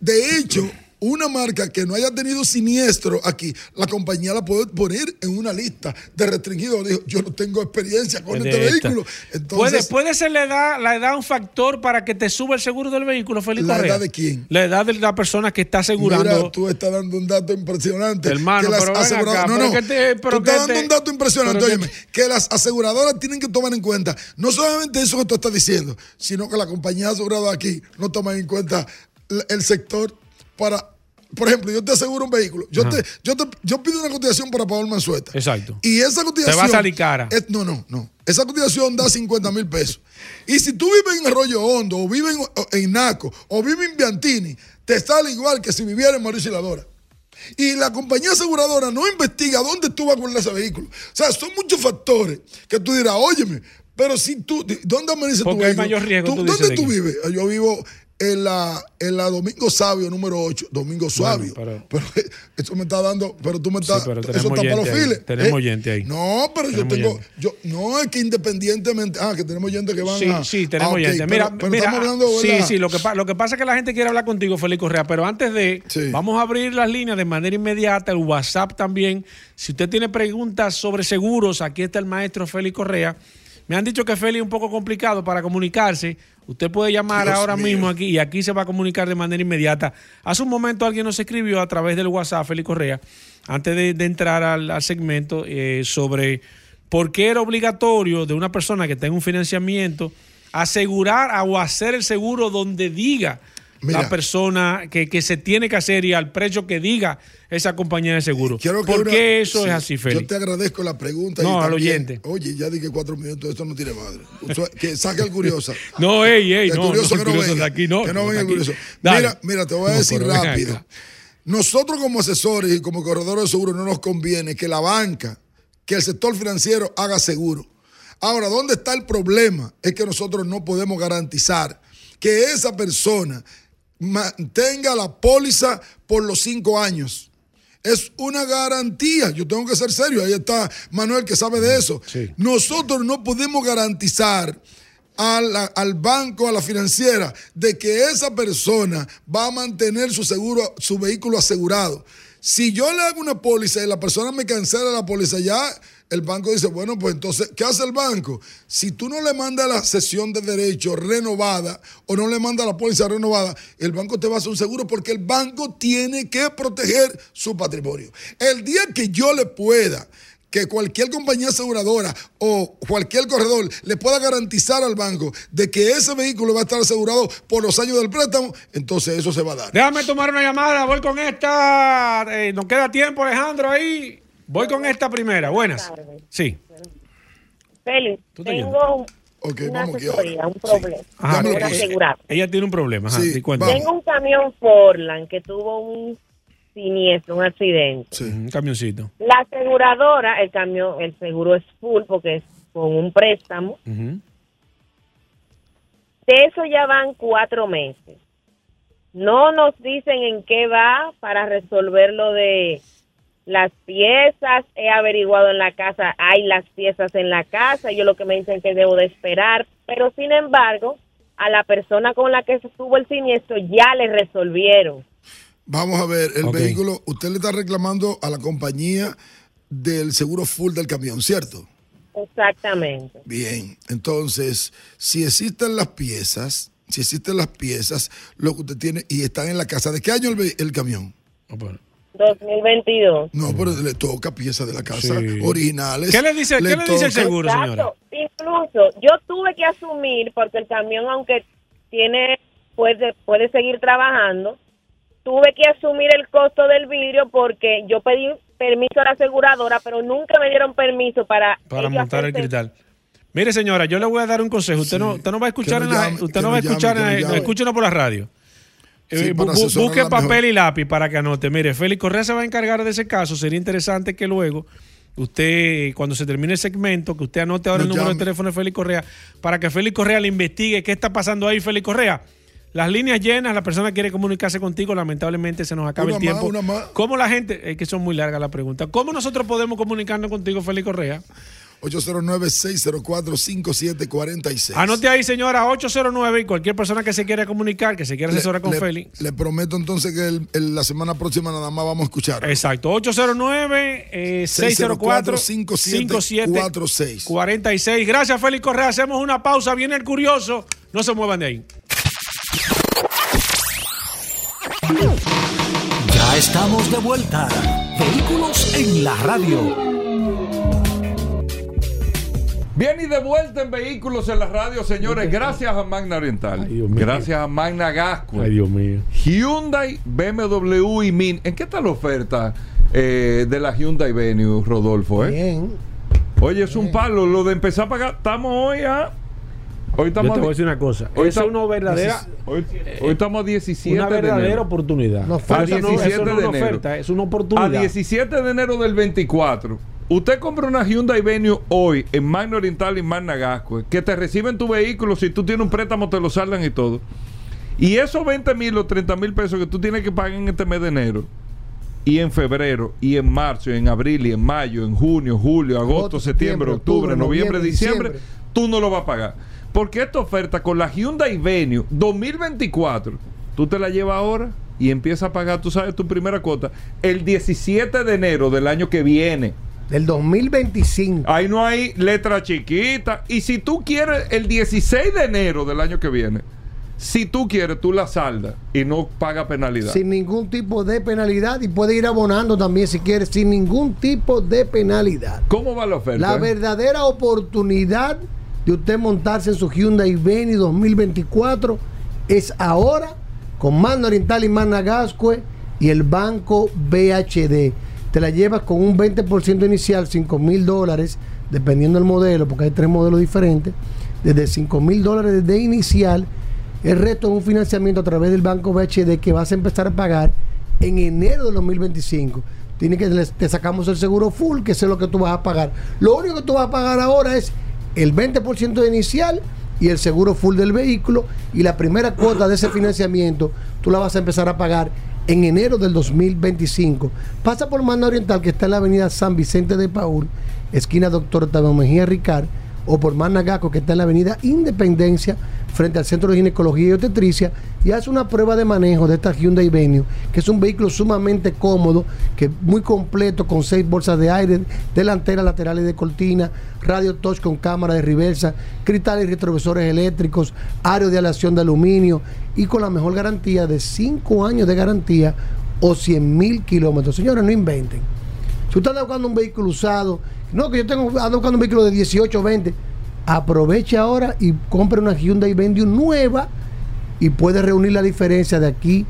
Speaker 7: De hecho, una marca que no haya tenido siniestro aquí, la compañía la puede poner en una lista de restringidos. Dijo, yo no tengo experiencia con
Speaker 2: De
Speaker 7: este
Speaker 2: esta.
Speaker 7: vehículo.
Speaker 2: ¿Puede,
Speaker 7: Entonces,
Speaker 2: puede ser la edad, la edad un factor para que te suba el seguro del vehículo, Félix
Speaker 7: ¿La
Speaker 2: Correa?
Speaker 7: edad de quién?
Speaker 2: La edad de la persona que está asegurando.
Speaker 7: Mira, tú estás dando un dato impresionante.
Speaker 2: Hermano,
Speaker 7: que
Speaker 2: pero
Speaker 7: aseguradoras-
Speaker 2: acá,
Speaker 7: no, no.
Speaker 2: te- pero
Speaker 7: tú estás dando
Speaker 2: te-
Speaker 7: un dato impresionante.
Speaker 2: pero que
Speaker 7: Óyeme, que las aseguradoras tienen que tomar en cuenta no solamente eso que tú estás diciendo, sino que la compañía asegurada aquí no toman en cuenta el sector para. Por ejemplo, yo te aseguro un vehículo. Yo,
Speaker 2: Ajá.
Speaker 7: te, yo, te, yo pido una cotización para Paul Mansueta.
Speaker 2: Exacto.
Speaker 7: Y esa cotización.
Speaker 2: Te va a salir cara.
Speaker 7: es- no, no, no. Esa cotización da 50 mil pesos. Y si tú vives en Arroyo Hondo, o vives en, en Naco, o vives en Biantini, te sale igual que si viviera en Mauricio Ladora. Y la compañía aseguradora no investiga dónde tú vas con ese vehículo. O sea, son muchos factores que tú dirás, óyeme, pero si tú, ¿dónde amanece tu
Speaker 2: Porque hay
Speaker 7: vehículo?
Speaker 2: mayor riesgo, tú
Speaker 7: ¿Dónde
Speaker 2: de
Speaker 7: tú vives? Yo vivo en la, en la Domingo Sabio número 8, Domingo Sabio.
Speaker 2: pero-
Speaker 7: pero, eso me está dando, pero tú me estás, eso está para los files.
Speaker 2: tenemos
Speaker 7: ¿eh?
Speaker 2: oyente ahí.
Speaker 7: No, pero yo tengo,
Speaker 2: oyente.
Speaker 7: yo, no es que independientemente, ah, que tenemos gente que van
Speaker 2: Sí,
Speaker 7: a.
Speaker 2: sí, tenemos
Speaker 7: ah, ok,
Speaker 2: oyente.
Speaker 7: pero-
Speaker 2: Mira,
Speaker 7: pero
Speaker 2: mira,
Speaker 7: estamos hablando,
Speaker 2: sí, sí, lo que, lo que pasa es que la gente quiere hablar contigo, Félix Correa, pero antes de,
Speaker 7: Sí.
Speaker 2: vamos a abrir las líneas de manera inmediata, el WhatsApp también. Si usted tiene preguntas sobre seguros, aquí está el maestro Félix Correa. Me han dicho que Félix es un poco complicado para comunicarse. Usted puede llamar
Speaker 7: Dios
Speaker 2: ahora
Speaker 7: mío.
Speaker 2: mismo aquí y aquí se va a comunicar de manera inmediata. Hace un momento alguien nos escribió a través del WhatsApp, Félix Correa, antes de, de entrar al, al segmento, eh, sobre por qué era obligatorio de una persona que tenga un financiamiento asegurar o hacer el seguro donde diga
Speaker 7: Mira.
Speaker 2: la persona que, que se tiene que hacer y al precio que diga esa compañía de seguro. ¿Por
Speaker 7: una-
Speaker 2: qué eso
Speaker 7: sí,
Speaker 2: es así,
Speaker 7: Yo
Speaker 2: Félix?
Speaker 7: te agradezco la pregunta.
Speaker 2: No,
Speaker 7: y
Speaker 2: al
Speaker 7: también-
Speaker 2: oyente.
Speaker 7: Oye, ya dije cuatro minutos, esto no tiene madre. Que saque el curioso.
Speaker 2: No, ey, ey,
Speaker 7: El
Speaker 2: no,
Speaker 7: curioso
Speaker 2: no,
Speaker 7: que no venga.
Speaker 2: de aquí no.
Speaker 7: Que no venga el curioso.
Speaker 2: Dale.
Speaker 7: Mira, mira, te voy a decir rápido. Nosotros como asesores y como corredores de seguro no nos conviene que la banca, que el sector financiero haga seguro. Ahora, ¿dónde está el problema? Es que nosotros no podemos garantizar que esa persona mantenga la póliza por los cinco años. Es una garantía. Yo tengo que ser serio. Ahí está Manuel que sabe de eso.
Speaker 2: Sí.
Speaker 7: Nosotros no podemos garantizar la- al banco, a la financiera, de que esa persona va a mantener su seguro, su vehículo asegurado. Si yo le hago una póliza y la persona me cancela la póliza, ya el banco dice, bueno, pues entonces, ¿qué hace el banco? Si tú no le mandas la sesión de derecho renovada o no le mandas la póliza renovada, el banco te va a hacer un seguro porque el banco tiene que proteger su patrimonio. El día que yo le pueda que cualquier compañía aseguradora o cualquier corredor le pueda garantizar al banco de que ese vehículo va a estar asegurado por los años del préstamo, entonces eso se va a dar.
Speaker 2: Déjame tomar una llamada, voy con esta. eh, nos queda tiempo, Alejandro, ahí. Voy con esta primera. Buenas. Sí.
Speaker 8: Félix, tengo una
Speaker 7: vamos
Speaker 8: asesoría, un problema.
Speaker 2: Ajá,
Speaker 8: un
Speaker 7: pues.
Speaker 8: asegurado.
Speaker 2: Ella tiene un problema. Ajá,
Speaker 7: Sí.
Speaker 8: Tengo un camión Forland que tuvo un siniestro, un accidente.
Speaker 7: Sí.
Speaker 2: Un camioncito.
Speaker 8: La aseguradora, el camión, el seguro es full porque es con un préstamo. De eso ya van cuatro meses. No nos dicen en qué va para resolver lo de las piezas. He averiguado en la casa, hay las piezas en la casa. Yo lo que me dicen que debo de esperar. Pero sin embargo, a la persona con la que se tuvo el siniestro ya le resolvieron.
Speaker 7: Vamos a ver, el vehículo, usted le está reclamando a la compañía del seguro full del camión, ¿cierto?
Speaker 8: Exactamente.
Speaker 7: Bien, entonces, si existen las piezas, si existen las piezas, lo que usted tiene, y están en la casa, ¿de qué año el, ve- el camión?
Speaker 2: Oh, pero-
Speaker 8: 2022.
Speaker 7: No, pero le toca piezas de la casa
Speaker 2: Sí.
Speaker 7: originales.
Speaker 2: ¿Qué le dice, ¿qué le dice el seguro, señora?
Speaker 8: Incluso yo tuve que asumir, porque el camión, aunque tiene puede, puede seguir trabajando, tuve que asumir el costo del vidrio porque yo pedí permiso a la aseguradora, pero nunca me dieron permiso para...
Speaker 2: Para montar el cristal. Mire, señora, yo le voy a dar un consejo. Usted,
Speaker 7: Sí.
Speaker 2: no, usted no va a escuchar en la,
Speaker 7: llame,
Speaker 2: usted no va a escuchar,
Speaker 7: llame,
Speaker 2: en la- escúchenos por la radio.
Speaker 7: Sí,
Speaker 2: Eh, busque
Speaker 7: mejor.
Speaker 2: papel y lápiz para que anote. Mire, Félix Correa se va a encargar de ese caso. Sería interesante que luego usted, cuando se termine el segmento, que usted anote ahora
Speaker 7: Nos
Speaker 2: el número
Speaker 7: llame.
Speaker 2: de teléfono de Félix Correa para que Félix Correa le investigue qué está pasando ahí, Félix Correa. Las líneas llenas, la persona quiere comunicarse contigo, lamentablemente se nos acaba
Speaker 7: Una
Speaker 2: el tiempo.
Speaker 7: más, una más.
Speaker 2: ¿Cómo la gente, es que son muy largas las preguntas, cómo nosotros podemos comunicarnos contigo, Félix Correa?
Speaker 7: 809-604-5746.
Speaker 2: Anote ahí, señora, 809 y cualquier persona que se quiera comunicar, que se quiera
Speaker 7: Le-
Speaker 2: asesorar con
Speaker 7: le-
Speaker 2: Félix.
Speaker 7: Le prometo entonces que el- el- la semana próxima nada más vamos a escuchar.
Speaker 2: Exacto, 809-604-5746.
Speaker 7: 5746.
Speaker 2: Gracias, Félix Correa. Hacemos una pausa. Viene el curioso. No se muevan de ahí.
Speaker 3: Ya estamos de vuelta. Vehículos en la radio.
Speaker 1: Bien y de vuelta en Vehículos en la Radio, señores. Gracias a Magna Oriental.
Speaker 2: Ay, Dios mío.
Speaker 1: Gracias a Magna Gasco.
Speaker 2: Dios mío.
Speaker 1: Hyundai, BMW y Min. ¿En qué está la oferta eh, de la Hyundai Venue, Rodolfo? eh?
Speaker 9: Bien.
Speaker 1: Oye, es un palo. Lo de empezar a pagar. Estamos hoy a. Hoy
Speaker 2: Yo te
Speaker 1: estamos
Speaker 2: voy a
Speaker 1: a,
Speaker 2: decir una cosa.
Speaker 1: Hoy
Speaker 2: es una verdadera,
Speaker 1: hoy, hoy estamos a 17
Speaker 2: una
Speaker 1: de
Speaker 2: verdadera
Speaker 1: enero.
Speaker 2: oportunidad.
Speaker 9: No,
Speaker 1: a
Speaker 2: no-
Speaker 1: 17
Speaker 2: eso no es
Speaker 1: de
Speaker 2: una
Speaker 1: enero.
Speaker 2: oferta, es una
Speaker 1: A
Speaker 2: oportunidad.
Speaker 1: 17 de enero del 24. Usted compra una Hyundai Venue hoy en Magna Oriental y Magna Gasco, que te reciben tu vehículo, si tú tienes un préstamo te lo saldan y todo. Y esos 20 mil o 30 mil pesos que tú tienes que pagar en este mes de enero, y en febrero, y en marzo, y en abril, y en mayo, en junio, julio, agosto, septiembre, octubre, noviembre, diciembre,
Speaker 9: diciembre.
Speaker 1: tú no lo vas a pagar. Porque esta oferta con la Hyundai Venue 2024, tú te la llevas ahora y empiezas a pagar, tú sabes, tu primera cuota el 17 de enero del año que viene.
Speaker 9: Del 2025.
Speaker 1: Ahí no hay letra chiquita. Y si tú quieres el 16 de enero del año que viene, si tú quieres, tú la saldas y no pagas penalidad.
Speaker 9: Sin ningún tipo de penalidad. Y puede ir abonando también si quiere. Sin ningún tipo de penalidad.
Speaker 1: ¿Cómo va la oferta?
Speaker 9: La
Speaker 1: eh?
Speaker 9: verdadera oportunidad de usted montarse en su Hyundai Venue 2024 es ahora con Mano Oriental y Managascue y el banco BHD. Te la llevas con un 20% inicial, 5 mil dólares, dependiendo del modelo, porque hay tres modelos diferentes. Desde 5 mil dólares de inicial, el resto es un financiamiento a través del banco BHD que vas a empezar a pagar en enero del 2025. Tiene que te sacamos el seguro full, que es lo que tú vas a pagar. Lo único que tú vas a pagar ahora es el 20% de inicial y el seguro full del vehículo y la primera cuota de ese financiamiento tú la vas a empezar a pagar en enero del 2025. Pasa por Mano Oriental que está en la avenida San Vicente de Paul, esquina Doctor Octavio Mejía Ricard, o por Managaco que está en la avenida Independencia frente al Centro de Ginecología y Obstetricia y hace una prueba de manejo de esta Hyundai Venue, que es un vehículo sumamente cómodo, que muy completo con seis bolsas de aire, delanteras, laterales de cortina, radio touch con cámara de reversa, cristales y retrovisores eléctricos, aro de aleación de aluminio y con la mejor garantía de 5 años de garantía o 100 mil kilómetros. Señores, no inventen. Si usted anda buscando un vehículo usado, no, que yo tengo, ando buscando un vehículo de 18 o 20, aproveche ahora y compre una Hyundai Venue nueva y puede reunir la diferencia de aquí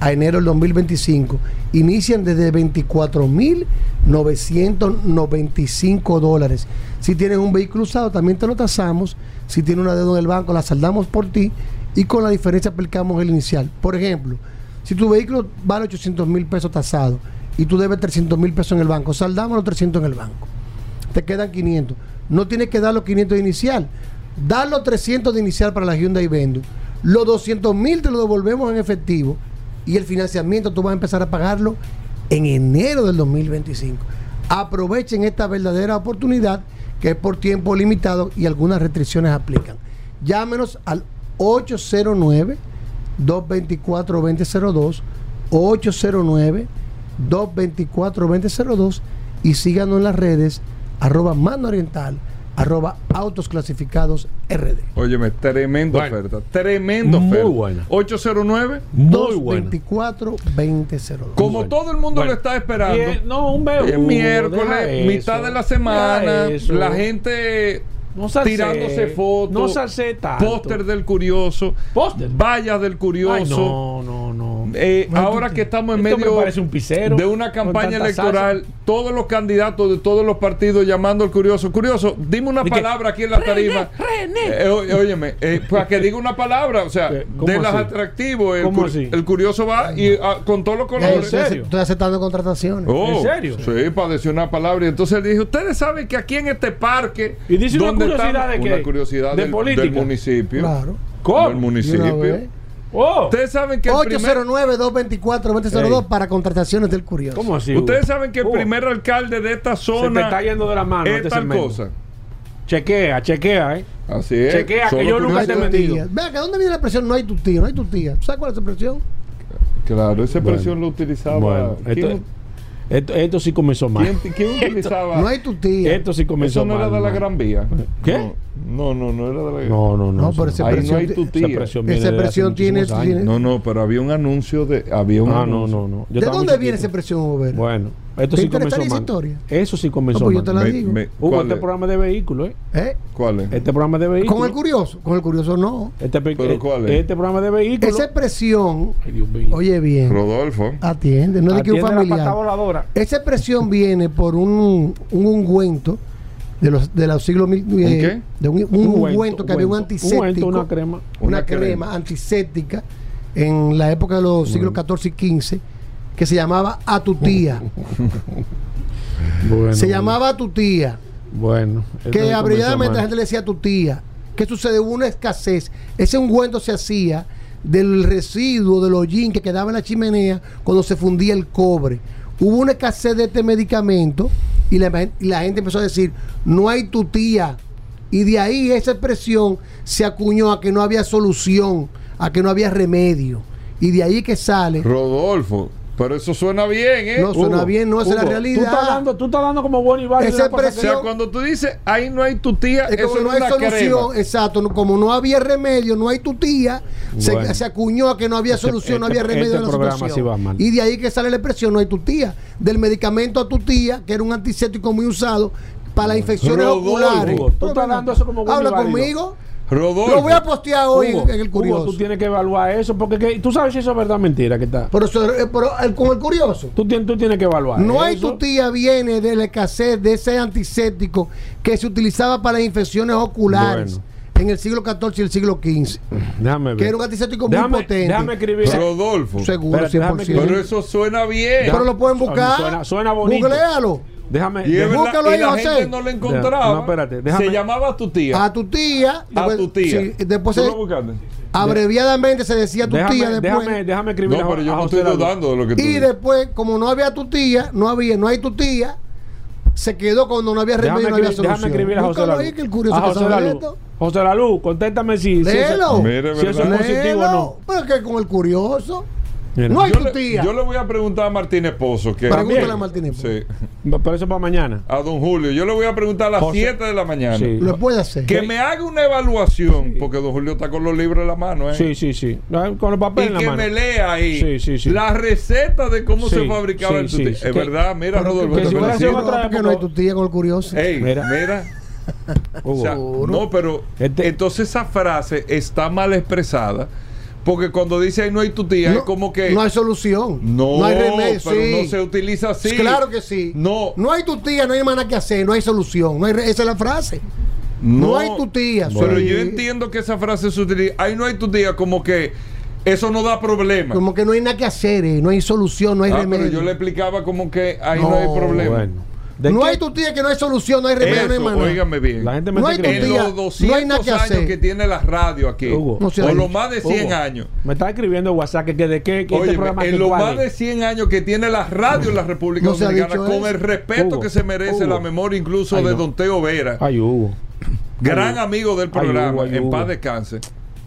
Speaker 9: a enero del 2025. Inician desde 24.995 dólares. Si tienes un vehículo usado, también te lo tasamos. Si tienes una deuda en el banco, la saldamos por ti y con la diferencia aplicamos el inicial. Por ejemplo, si tu vehículo vale 800 mil pesos tasado y tú debes 300 mil pesos en el banco, saldamos los 300 en el banco. Te quedan 500. No tienes que dar los 500 de inicial. Dar los 300 de inicial para la Hyundai Venue. Los 200 mil te lo devolvemos en efectivo y el financiamiento tú vas a empezar a pagarlo en enero del 2025. Aprovechen esta verdadera oportunidad que es por tiempo limitado y algunas restricciones aplican. Llámenos al 809 224 2002 809 224 2002 y síganos en las redes arroba mano oriental arroba autos clasificados rd
Speaker 1: Óyeme, tremenda
Speaker 2: Bueno.
Speaker 1: oferta. Tremenda
Speaker 2: Muy
Speaker 1: oferta.
Speaker 2: buena.
Speaker 1: 809.
Speaker 2: Muy bueno.
Speaker 9: 224 2002
Speaker 1: Como
Speaker 2: bueno.
Speaker 1: todo el mundo
Speaker 2: Bueno.
Speaker 1: lo está esperando.
Speaker 2: No, un
Speaker 1: Es
Speaker 2: vehículo.
Speaker 1: miércoles, mitad
Speaker 2: eso,
Speaker 1: de la semana, la gente
Speaker 2: No
Speaker 1: tirándose fotos,
Speaker 2: no salsé tanto.
Speaker 1: póster del curioso,
Speaker 2: Póster.
Speaker 1: vallas del curioso.
Speaker 2: Ay, no, no, no.
Speaker 1: Eh,
Speaker 9: No,
Speaker 1: ahora que estamos en
Speaker 2: me
Speaker 1: medio
Speaker 2: parece un pisero
Speaker 1: de una campaña electoral, todos los candidatos de todos los partidos llamando al curioso. Curioso, dime una palabra aquí en la tarima. Eh, o- óyeme, eh, para que diga una palabra, o sea,
Speaker 2: ¿Qué? ¿Cómo
Speaker 1: de las
Speaker 2: así?
Speaker 1: atractivos. El, el curioso va y ah, con todos los colores.
Speaker 9: estoy,
Speaker 2: serio?
Speaker 9: estoy aceptando contrataciones
Speaker 1: Oh,
Speaker 2: ¿En serio?
Speaker 1: Sí, para decir una palabra. Y entonces le dije, ustedes saben que aquí en este parque...
Speaker 2: Y dice
Speaker 1: donde
Speaker 2: curiosidad de qué?
Speaker 1: Una curiosidad
Speaker 2: ¿De
Speaker 1: del,
Speaker 2: política?
Speaker 1: del municipio.
Speaker 9: claro
Speaker 2: ¿Cómo?
Speaker 1: Del municipio.
Speaker 2: Oh,
Speaker 1: Ustedes saben que el primer...
Speaker 9: 809-224-2002
Speaker 2: Ey.
Speaker 9: para contrataciones del curioso.
Speaker 2: ¿Cómo así?
Speaker 1: Ustedes saben que el
Speaker 2: Hugo,
Speaker 1: primer alcalde de esta
Speaker 2: Se te
Speaker 1: zona
Speaker 2: está yendo de la mano
Speaker 1: es
Speaker 2: este
Speaker 1: tal
Speaker 2: segmento.
Speaker 1: cosa.
Speaker 2: Chequea, chequea, ¿eh?
Speaker 1: Así es.
Speaker 2: Chequea, que yo nunca te he
Speaker 9: tu
Speaker 2: metido.
Speaker 9: tía. Ve acá, ¿dónde viene la expresión? No hay tu tía, no hay tu tía. ¿Tú sabes cuál es esa expresión?
Speaker 1: Claro, esa
Speaker 2: Bueno.
Speaker 1: expresión lo utilizaba.
Speaker 2: Bueno,
Speaker 1: ¿quién,
Speaker 2: esto, esto, esto sí comenzó mal.
Speaker 1: quién- quién utilizaba?
Speaker 9: No hay tu tía.
Speaker 2: Esto sí comenzó
Speaker 1: Eso no
Speaker 2: mal.
Speaker 1: era de la
Speaker 2: mal.
Speaker 1: Gran Vía.
Speaker 2: ¿Qué?
Speaker 1: No, no, no era de la
Speaker 2: No, no, no.
Speaker 9: No, pero esa
Speaker 1: Ahí no hay tu
Speaker 2: Esa
Speaker 1: tía.
Speaker 2: viene
Speaker 9: esa expresión tiene,
Speaker 1: No, no, pero había un anuncio de. Había un
Speaker 2: Ah, no,
Speaker 1: anuncio.
Speaker 2: no, no. Yo
Speaker 9: ¿De dónde viene esa expresión, Uber?
Speaker 2: Bueno, esto
Speaker 9: ¿Te
Speaker 2: sí comenzó
Speaker 9: esa
Speaker 2: mal.
Speaker 9: historia?
Speaker 2: Eso sí comenzó
Speaker 9: No, pues yo te la
Speaker 1: Me-
Speaker 9: digo.
Speaker 1: me-
Speaker 2: Hugo,
Speaker 1: ¿cuál
Speaker 2: este
Speaker 1: es?
Speaker 2: programa de vehículos, ¿eh?
Speaker 9: ¿Eh?
Speaker 1: ¿Cuál es?
Speaker 2: Este programa de vehículos.
Speaker 9: Con el curioso, con el curioso no.
Speaker 2: Este, pe-
Speaker 1: ¿Pero
Speaker 2: eh,
Speaker 1: cuál es?
Speaker 2: Este programa de vehículos.
Speaker 9: Esa expresión,
Speaker 2: Ay, Dios mío.
Speaker 9: oye bien,
Speaker 1: Rodolfo.
Speaker 9: atiende, no es de que un
Speaker 2: Atiende la pata
Speaker 9: familiar.
Speaker 2: voladora.
Speaker 9: Esa expresión viene por un, un ungüento de los, de los siglos mil. eh,
Speaker 1: qué?
Speaker 9: De un, un ungüento que había un antiséptico.
Speaker 2: ungüento, una crema.
Speaker 9: una,
Speaker 1: Una
Speaker 9: crema,
Speaker 1: crema.
Speaker 9: antiséptica en la época de los siglos XIV y XV que se llamaba a tu tía.
Speaker 2: Bueno,
Speaker 9: se llamaba a tu tía.
Speaker 2: Bueno.
Speaker 9: Que abreviadamente la gente le decía a tu tía. ¿Qué sucede? Hubo una escasez. Ese ungüento se hacía del residuo del hollín que quedaba en la chimenea cuando se fundía el cobre. Hubo una escasez de este medicamento y la, la gente empezó a decir, no hay tu tía. Y de ahí esa expresión se acuñó a que no había solución, a que no había remedio. Y de ahí que sale.
Speaker 1: Rodolfo. Pero eso suena bien, ¿eh?
Speaker 9: No suena
Speaker 2: Hugo,
Speaker 9: bien, no es la realidad.
Speaker 2: Tú estás dando, tú estás dando como bueno y válido
Speaker 9: Esa
Speaker 2: una cosa
Speaker 1: O sea, cuando tú dices, ahí no hay tu tía,
Speaker 9: Es
Speaker 1: eso
Speaker 9: no
Speaker 1: es
Speaker 9: hay
Speaker 1: una
Speaker 9: solución,
Speaker 1: crema.
Speaker 9: exacto. no- Como no había remedio, no hay tu tía, se,
Speaker 2: Bueno.
Speaker 9: se acuñó a que no había
Speaker 2: Este-
Speaker 9: solución, no
Speaker 2: este-
Speaker 9: había remedio
Speaker 2: este
Speaker 9: de la situación.
Speaker 2: sí va mal.
Speaker 9: Y de ahí que sale la expresión, no hay tu tía. Del medicamento a tu tía, que era un antiséptico muy usado para las infecciones
Speaker 1: Rodolfo,
Speaker 9: oculares.
Speaker 2: Hugo, tú estás dando eso como bueno y
Speaker 9: Habla conmigo.
Speaker 1: Rodolfo.
Speaker 9: Lo voy a postear hoy
Speaker 2: Hugo,
Speaker 9: en el
Speaker 2: Hugo,
Speaker 9: curioso.
Speaker 2: tú tienes que evaluar eso porque que- tú sabes si eso es verdad o mentira que está.
Speaker 9: Pero, eh, pero el- con el curioso.
Speaker 2: Tú tienes, tú tienes que evaluar.
Speaker 9: No hay tu tía viene de la escasez de ese antiséptico que se utilizaba para las infecciones oculares.
Speaker 2: Bueno.
Speaker 9: en el siglo XIV y el siglo XV.
Speaker 2: Déjame ver.
Speaker 9: Que era un antiséptico muy potente.
Speaker 2: Déjame escribir.
Speaker 1: Rodolfo.
Speaker 9: Seguro,
Speaker 2: déjame
Speaker 9: 100%.
Speaker 1: Pero eso suena bien.
Speaker 9: Pero lo pueden buscar.
Speaker 2: Suena- suena bonito.
Speaker 9: Googlealo.
Speaker 2: Déjame.
Speaker 1: Y, es
Speaker 9: Búscalo
Speaker 1: y
Speaker 9: ahí,
Speaker 1: la
Speaker 9: José.
Speaker 1: gente no lo encontraba.
Speaker 2: No, espérate, déjame-
Speaker 1: Se llamaba a tu tía.
Speaker 9: A tu tía.
Speaker 1: A tu tía.
Speaker 9: sí, después
Speaker 1: ¿Tú
Speaker 9: se-
Speaker 1: lo buscaste?
Speaker 9: abreviadamente se decía tu
Speaker 2: déjame,
Speaker 9: tía después.
Speaker 2: déjame, déjame escribir
Speaker 1: No, pero yo
Speaker 2: a
Speaker 1: no estoy dudando de lo que tú
Speaker 9: Y
Speaker 1: dices.
Speaker 9: después, como no había tu tía, no había, no hay tu tía, se quedó cuando no había
Speaker 2: Déjame,
Speaker 9: remedio, no había
Speaker 2: escribir, déjame
Speaker 9: solución.
Speaker 2: escribir a José
Speaker 9: Búscalo
Speaker 2: Lalu.
Speaker 9: ahí, que el curioso
Speaker 2: a
Speaker 9: que
Speaker 2: José
Speaker 9: sabe de
Speaker 2: Lalu.
Speaker 9: esto.
Speaker 2: José Lalu, contéstame si, si,
Speaker 9: Léelo.
Speaker 2: si eso es positivo o no.
Speaker 9: Pero que con el curioso.
Speaker 2: Mira.
Speaker 9: No hay
Speaker 1: yo,
Speaker 9: tu
Speaker 1: le,
Speaker 9: tía.
Speaker 1: yo le voy a preguntar a Martínez Pozo que
Speaker 9: Pregúntale a Martínez.
Speaker 1: Sí.
Speaker 2: Pero eso para mañana.
Speaker 1: a don Julio. Yo le voy a preguntar a las
Speaker 2: José-
Speaker 1: 7 de la mañana.
Speaker 2: Sí.
Speaker 9: Lo puede hacer.
Speaker 1: Que me haga una evaluación, porque don Julio está con los libros en la mano, ¿eh?
Speaker 2: Sí, sí, sí. Con los
Speaker 1: Y
Speaker 2: papeles en la
Speaker 1: que
Speaker 2: mano.
Speaker 1: me lea ahí
Speaker 2: Sí, sí, sí.
Speaker 1: la receta de cómo
Speaker 2: Sí,
Speaker 1: se fabricaba
Speaker 2: sí,
Speaker 1: el
Speaker 2: sí.
Speaker 1: Es
Speaker 2: Que-
Speaker 1: verdad, mira,
Speaker 9: Pero
Speaker 1: Rodolfo.
Speaker 9: que-
Speaker 2: que si
Speaker 9: no hay tu tía con el curioso.
Speaker 1: Ey,
Speaker 2: Mira.
Speaker 1: mira.
Speaker 2: Hugo.
Speaker 1: O sea, no, pero
Speaker 2: Este-
Speaker 1: entonces esa frase está mal expresada porque cuando dice ahí no hay tu tía
Speaker 9: no,
Speaker 1: es como que
Speaker 9: no hay solución.
Speaker 1: no,
Speaker 9: no hay remedio.
Speaker 1: pero
Speaker 9: sí.
Speaker 1: no se utiliza así.
Speaker 9: Claro que sí.
Speaker 1: No,
Speaker 9: No hay tu tía, no hay nada que hacer, no hay solución. No hay re- esa es la frase. No hay tu tía,
Speaker 1: Pero yo entiendo que esa frase se utiliza. Ahí no hay tu tía como que eso no da problema.
Speaker 9: Como que no hay nada que hacer, eh, no hay solución, no hay
Speaker 1: Ah,
Speaker 9: remedio.
Speaker 1: pero yo le explicaba como que ahí no, hay problema.
Speaker 2: Bueno. ¿De
Speaker 9: No
Speaker 2: qué?
Speaker 9: hay tu tía que no hay solución, no hay remedio, no hay
Speaker 1: Eso, óigame bien.
Speaker 2: La gente me
Speaker 9: No hay tu
Speaker 1: en los 200
Speaker 9: no hay nada que
Speaker 1: años
Speaker 9: hacer.
Speaker 1: que tiene la radio aquí,
Speaker 2: Hugo,
Speaker 9: No
Speaker 1: o los más de 100
Speaker 2: Hugo,
Speaker 1: años,
Speaker 2: Me está escribiendo en WhatsApp que, que de qué, que este
Speaker 1: Oye,
Speaker 2: programa
Speaker 1: en los más de 100 años que tiene la radio en la República Dominicana, con
Speaker 9: eso.
Speaker 1: el respeto
Speaker 2: Hugo,
Speaker 1: que se merece
Speaker 2: Hugo.
Speaker 1: la memoria incluso
Speaker 2: Ay,
Speaker 1: de
Speaker 2: no.
Speaker 1: Don Teo Vera,
Speaker 2: Ay, Hugo.
Speaker 1: gran
Speaker 2: Ay,
Speaker 1: amigo del
Speaker 2: ay,
Speaker 1: programa, en
Speaker 2: Hugo.
Speaker 1: paz descanse,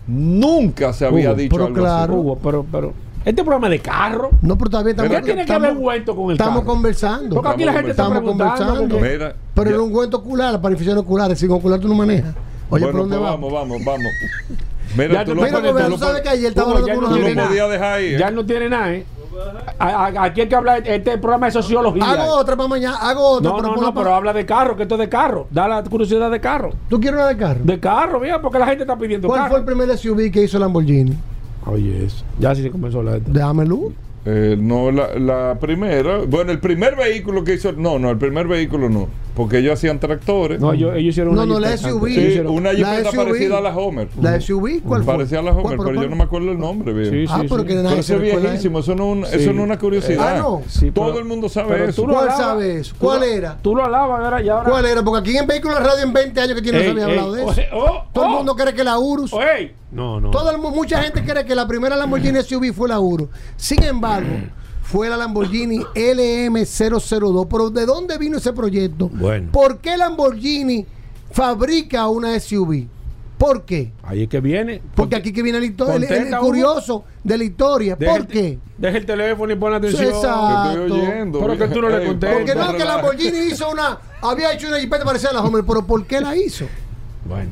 Speaker 1: nunca se había
Speaker 2: Hugo,
Speaker 1: dicho
Speaker 9: pero
Speaker 1: algo
Speaker 9: claro.
Speaker 1: así.
Speaker 2: Hugo, pero, pero. Este programa es de carro.
Speaker 9: No, pero todavía estamos,
Speaker 2: ¿Qué tiene que
Speaker 9: estamos-
Speaker 2: ver Güento con el
Speaker 9: Estamos
Speaker 2: carro?
Speaker 9: conversando.
Speaker 2: Porque aquí la gente está preguntando.
Speaker 9: conversando.
Speaker 2: porque-
Speaker 1: Mira,
Speaker 9: Pero
Speaker 1: ya-
Speaker 9: en un cuento ocular, para infusión ocular, sin ocular tú no manejas. Oye,
Speaker 1: bueno,
Speaker 9: ¿por dónde
Speaker 1: pues
Speaker 9: vamos?
Speaker 1: vamos, vamos. Mira,
Speaker 2: Ya
Speaker 1: tú
Speaker 2: no
Speaker 9: Mira,
Speaker 1: puedes-
Speaker 9: porque
Speaker 1: tú
Speaker 9: tú
Speaker 1: lo
Speaker 9: sabes que ayer estaba hablando con unos
Speaker 1: dejar ahí. ¿eh?
Speaker 2: Ya no tiene nada, ¿eh? A- a- Aquí hay que hablar, este programa de sociología.
Speaker 9: Hago otra para mañana, hago otra.
Speaker 2: No,
Speaker 9: pero
Speaker 2: no, no, pero habla de carro, que esto es de carro. Da la curiosidad de carro.
Speaker 9: ¿Tú quieres una de carro?
Speaker 2: De carro, mira, porque la gente está pidiendo
Speaker 9: ¿Cuál
Speaker 2: carro.
Speaker 9: fue el primer SUV que hizo Lamborghini?
Speaker 2: Oye, eso. Ya sí se comenzó la
Speaker 9: Déjame luz.
Speaker 1: Eh, no, la, la primera. Bueno, el primer vehículo que hizo. No, no, el primer vehículo no. Porque ellos hacían tractores.
Speaker 2: No, ellos, ellos hicieron
Speaker 9: No,
Speaker 2: una
Speaker 9: no, la SUV.
Speaker 1: Sí,
Speaker 2: hicieron-
Speaker 1: una
Speaker 9: La
Speaker 1: jipeta
Speaker 9: SUV.
Speaker 1: parecida a la Homer.
Speaker 9: ¿La SUV? ¿Cuál fue?
Speaker 1: Parecía a la Homer,
Speaker 9: ¿Cuál,
Speaker 1: pero yo no me acuerdo el nombre, bien.
Speaker 2: Sí,
Speaker 9: Ah,
Speaker 2: sí,
Speaker 9: pero
Speaker 2: sí.
Speaker 9: que nadie
Speaker 1: Pero
Speaker 9: se
Speaker 1: eso es viejísimo, eso no, es un-
Speaker 2: Sí.
Speaker 1: eso no es una curiosidad.
Speaker 9: Ah, no.
Speaker 2: Sí,
Speaker 1: Todo
Speaker 2: pero-
Speaker 1: el mundo sabe
Speaker 2: pero
Speaker 1: eso.
Speaker 2: tú lo
Speaker 9: ¿Cuál
Speaker 2: alabas.
Speaker 9: sabe eso? ¿Cuál era?
Speaker 2: Tú lo alabas, ¿verdad? Y ahora.
Speaker 9: ¿Cuál era? Porque aquí en Vehículos Radio en 20 años que tiene no había hablado de eso.
Speaker 2: oh,
Speaker 9: Todo el
Speaker 2: oh,
Speaker 9: mundo cree que la Urus.
Speaker 2: oh. No, no.
Speaker 9: Todo el mu- mucha gente cree que la primera Lamborghini SUV fue la Urus. Sin embargo, fue la Lamborghini LM002. Pero ¿de dónde vino ese proyecto?
Speaker 2: Bueno.
Speaker 9: ¿Por qué Lamborghini fabrica una SUV? ¿Por qué?
Speaker 2: Ahí es que viene.
Speaker 9: Porque aquí que viene la historia, el- curioso de la historia.
Speaker 2: Deja
Speaker 9: ¿Por
Speaker 2: el-
Speaker 9: qué?
Speaker 2: Deja el teléfono y pon atención.
Speaker 9: Exacto.
Speaker 1: Estoy oyendo.
Speaker 2: Pero que tú no le contestas.
Speaker 9: Porque no, que
Speaker 1: la-
Speaker 9: Lamborghini hizo una. Había hecho una jipeta parecida a la Homer, pero ¿por qué la hizo?
Speaker 2: Bueno.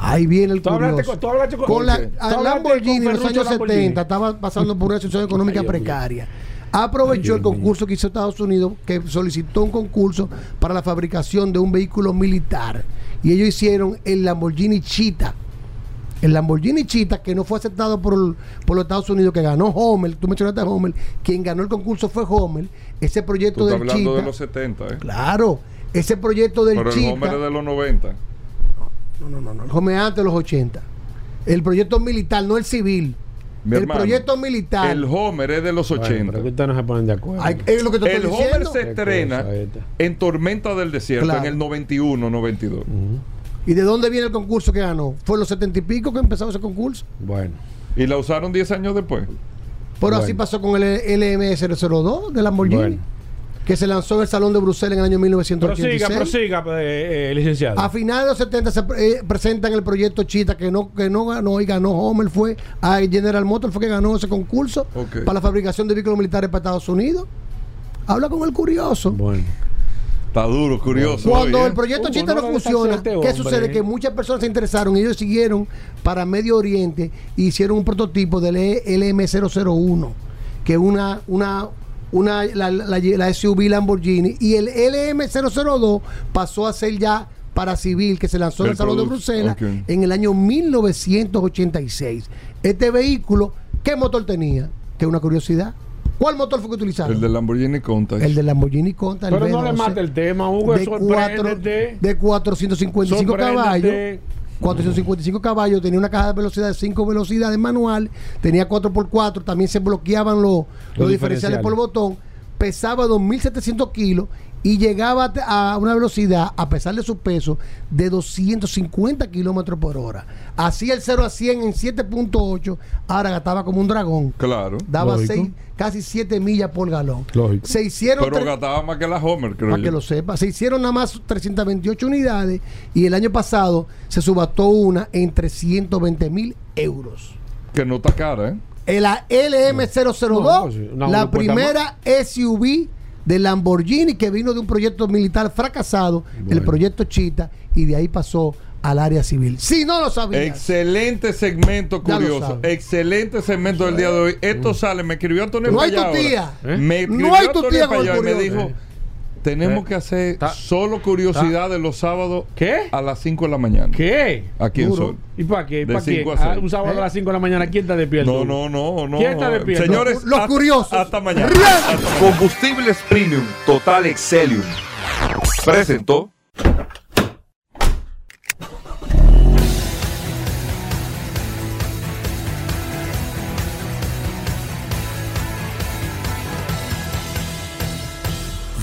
Speaker 9: Ahí viene el
Speaker 2: Tú hablaste
Speaker 9: curioso.
Speaker 2: con, tú hablaste con,
Speaker 9: Con la
Speaker 2: hablaste
Speaker 9: Lamborghini en
Speaker 2: con
Speaker 9: los años
Speaker 2: Lamborghini.
Speaker 9: 70 estaba pasando por una situación económica
Speaker 2: Ay,
Speaker 9: precaria. Aprovechó el concurso que hizo Estados Unidos, que solicitó un concurso para la fabricación de un vehículo militar. Y ellos hicieron el Lamborghini Cheetah. El Lamborghini Cheetah, que no fue aceptado por, el- por los Estados Unidos, que ganó Homer. Tú mencionaste a Homer. Quien ganó el concurso fue Homer. Ese proyecto
Speaker 1: Tú estás
Speaker 9: del
Speaker 1: hablando
Speaker 9: Cheetah.
Speaker 1: de los 70, ¿eh?
Speaker 9: Claro. Ese proyecto del
Speaker 1: Pero el
Speaker 9: Cheetah.
Speaker 1: Homer es de los 90.
Speaker 9: No, no, no, no. El antes de los 80. El proyecto militar, no el civil.
Speaker 1: Mi
Speaker 9: el
Speaker 1: hermano,
Speaker 9: proyecto militar.
Speaker 1: El Homer es de los
Speaker 2: Bueno,
Speaker 1: 80.
Speaker 2: pero que ustedes no se ponen de acuerdo.
Speaker 9: Ay, es lo que te
Speaker 1: el
Speaker 9: estoy
Speaker 1: Homer
Speaker 9: diciendo.
Speaker 1: se estrena
Speaker 2: cosa
Speaker 1: en Tormenta del Desierto
Speaker 9: Claro.
Speaker 1: en el 91, 92.
Speaker 9: ¿Y de dónde viene el concurso que ganó? Fue en los 70 y pico que empezó ese concurso.
Speaker 2: Bueno.
Speaker 1: Y la usaron 10 años después.
Speaker 9: Pero así
Speaker 2: Bueno.
Speaker 9: pasó con el LM002 de Lamborghini,
Speaker 2: Bueno.
Speaker 9: Que se lanzó en el Salón de Bruselas en el año 1986.
Speaker 2: Prosiga, prosiga, eh, eh, licenciado.
Speaker 9: A finales de los 70 se eh, presentan el proyecto Chita que no, que no ganó y ganó Homer, fue a General Motors, fue que ganó ese concurso para la fabricación de vehículos militares para Estados Unidos. Habla con el curioso.
Speaker 2: Bueno.
Speaker 1: Está duro, curioso.
Speaker 9: Cuando el proyecto Chita
Speaker 2: no
Speaker 9: funciona,
Speaker 2: este
Speaker 9: ¿qué sucede? Que muchas personas se interesaron y ellos siguieron para Medio Oriente y hicieron un prototipo del E LM001, que es una, una, una, la, la- la SUV Lamborghini, y el LM002 pasó a ser ya para civil, que se lanzó en
Speaker 1: Del
Speaker 9: el Salón de Bruselas en el año 1986. Este vehículo, ¿qué motor tenía? Que es una curiosidad. ¿Cuál motor fue que utilizaron?
Speaker 1: El de Lamborghini Countach.
Speaker 9: El de Lamborghini Conta. el
Speaker 2: Pero no le
Speaker 9: V12,
Speaker 2: mate el tema, Hugo.
Speaker 9: de, cuatro, de 455 caballos.
Speaker 2: Sorpréndete.
Speaker 9: 455 caballos, tenía una caja de velocidad de 5 velocidades manual, tenía 4x4, también se bloqueaban los, los diferenciales por botón, pesaba 2.700 kilos y llegaba a una velocidad, a pesar de su peso, de 250 kilómetros por hora. Hacía el 0 a 100 en 7.8, ahora gastaba como un dragón.
Speaker 1: Claro.
Speaker 9: Daba seis- casi 7 millas por galón.
Speaker 2: Lógico.
Speaker 9: Se hicieron
Speaker 1: Pero gastaba más que la Homer, creo
Speaker 9: para
Speaker 1: yo.
Speaker 9: que lo sepa. Se hicieron nada más 328 unidades y el año pasado se subastó una en 320 mil euros.
Speaker 1: Que no está cara, ¿eh?
Speaker 9: El LM002,
Speaker 2: No, pues sí, una-
Speaker 9: la primera SUV de Lamborghini que vino de un proyecto militar fracasado, el proyecto Chita, y de ahí pasó al área civil. Si no lo sabías.
Speaker 1: Excelente segmento curioso. Excelente segmento del día de hoy. Esto sale, me escribió Antonio
Speaker 9: No hay tu tía.
Speaker 2: ¿Eh?
Speaker 1: Me
Speaker 9: No
Speaker 1: escribió
Speaker 9: hay tu
Speaker 1: Antonio
Speaker 9: tía
Speaker 1: Payá y me dijo, tenemos
Speaker 2: Eh.
Speaker 1: que hacer
Speaker 2: Ta-
Speaker 1: solo curiosidad de los sábados
Speaker 2: ¿Qué?
Speaker 1: a las 5 de la mañana.
Speaker 2: ¿Qué?
Speaker 1: Aquí en. Sol.
Speaker 2: ¿Y para qué? ¿Para qué?
Speaker 1: a
Speaker 2: Ah, un sábado
Speaker 9: ¿Eh?
Speaker 2: a las 5 de la mañana, ¿quién está despierto?
Speaker 1: No, no, no, no.
Speaker 2: ¿Quién está despierto?
Speaker 1: Señores,
Speaker 9: Los-
Speaker 1: hasta-
Speaker 9: curiosos.
Speaker 1: Hasta mañana.
Speaker 9: ¡Bien!
Speaker 1: Hasta mañana.
Speaker 10: Combustibles Premium Total Excelium presentó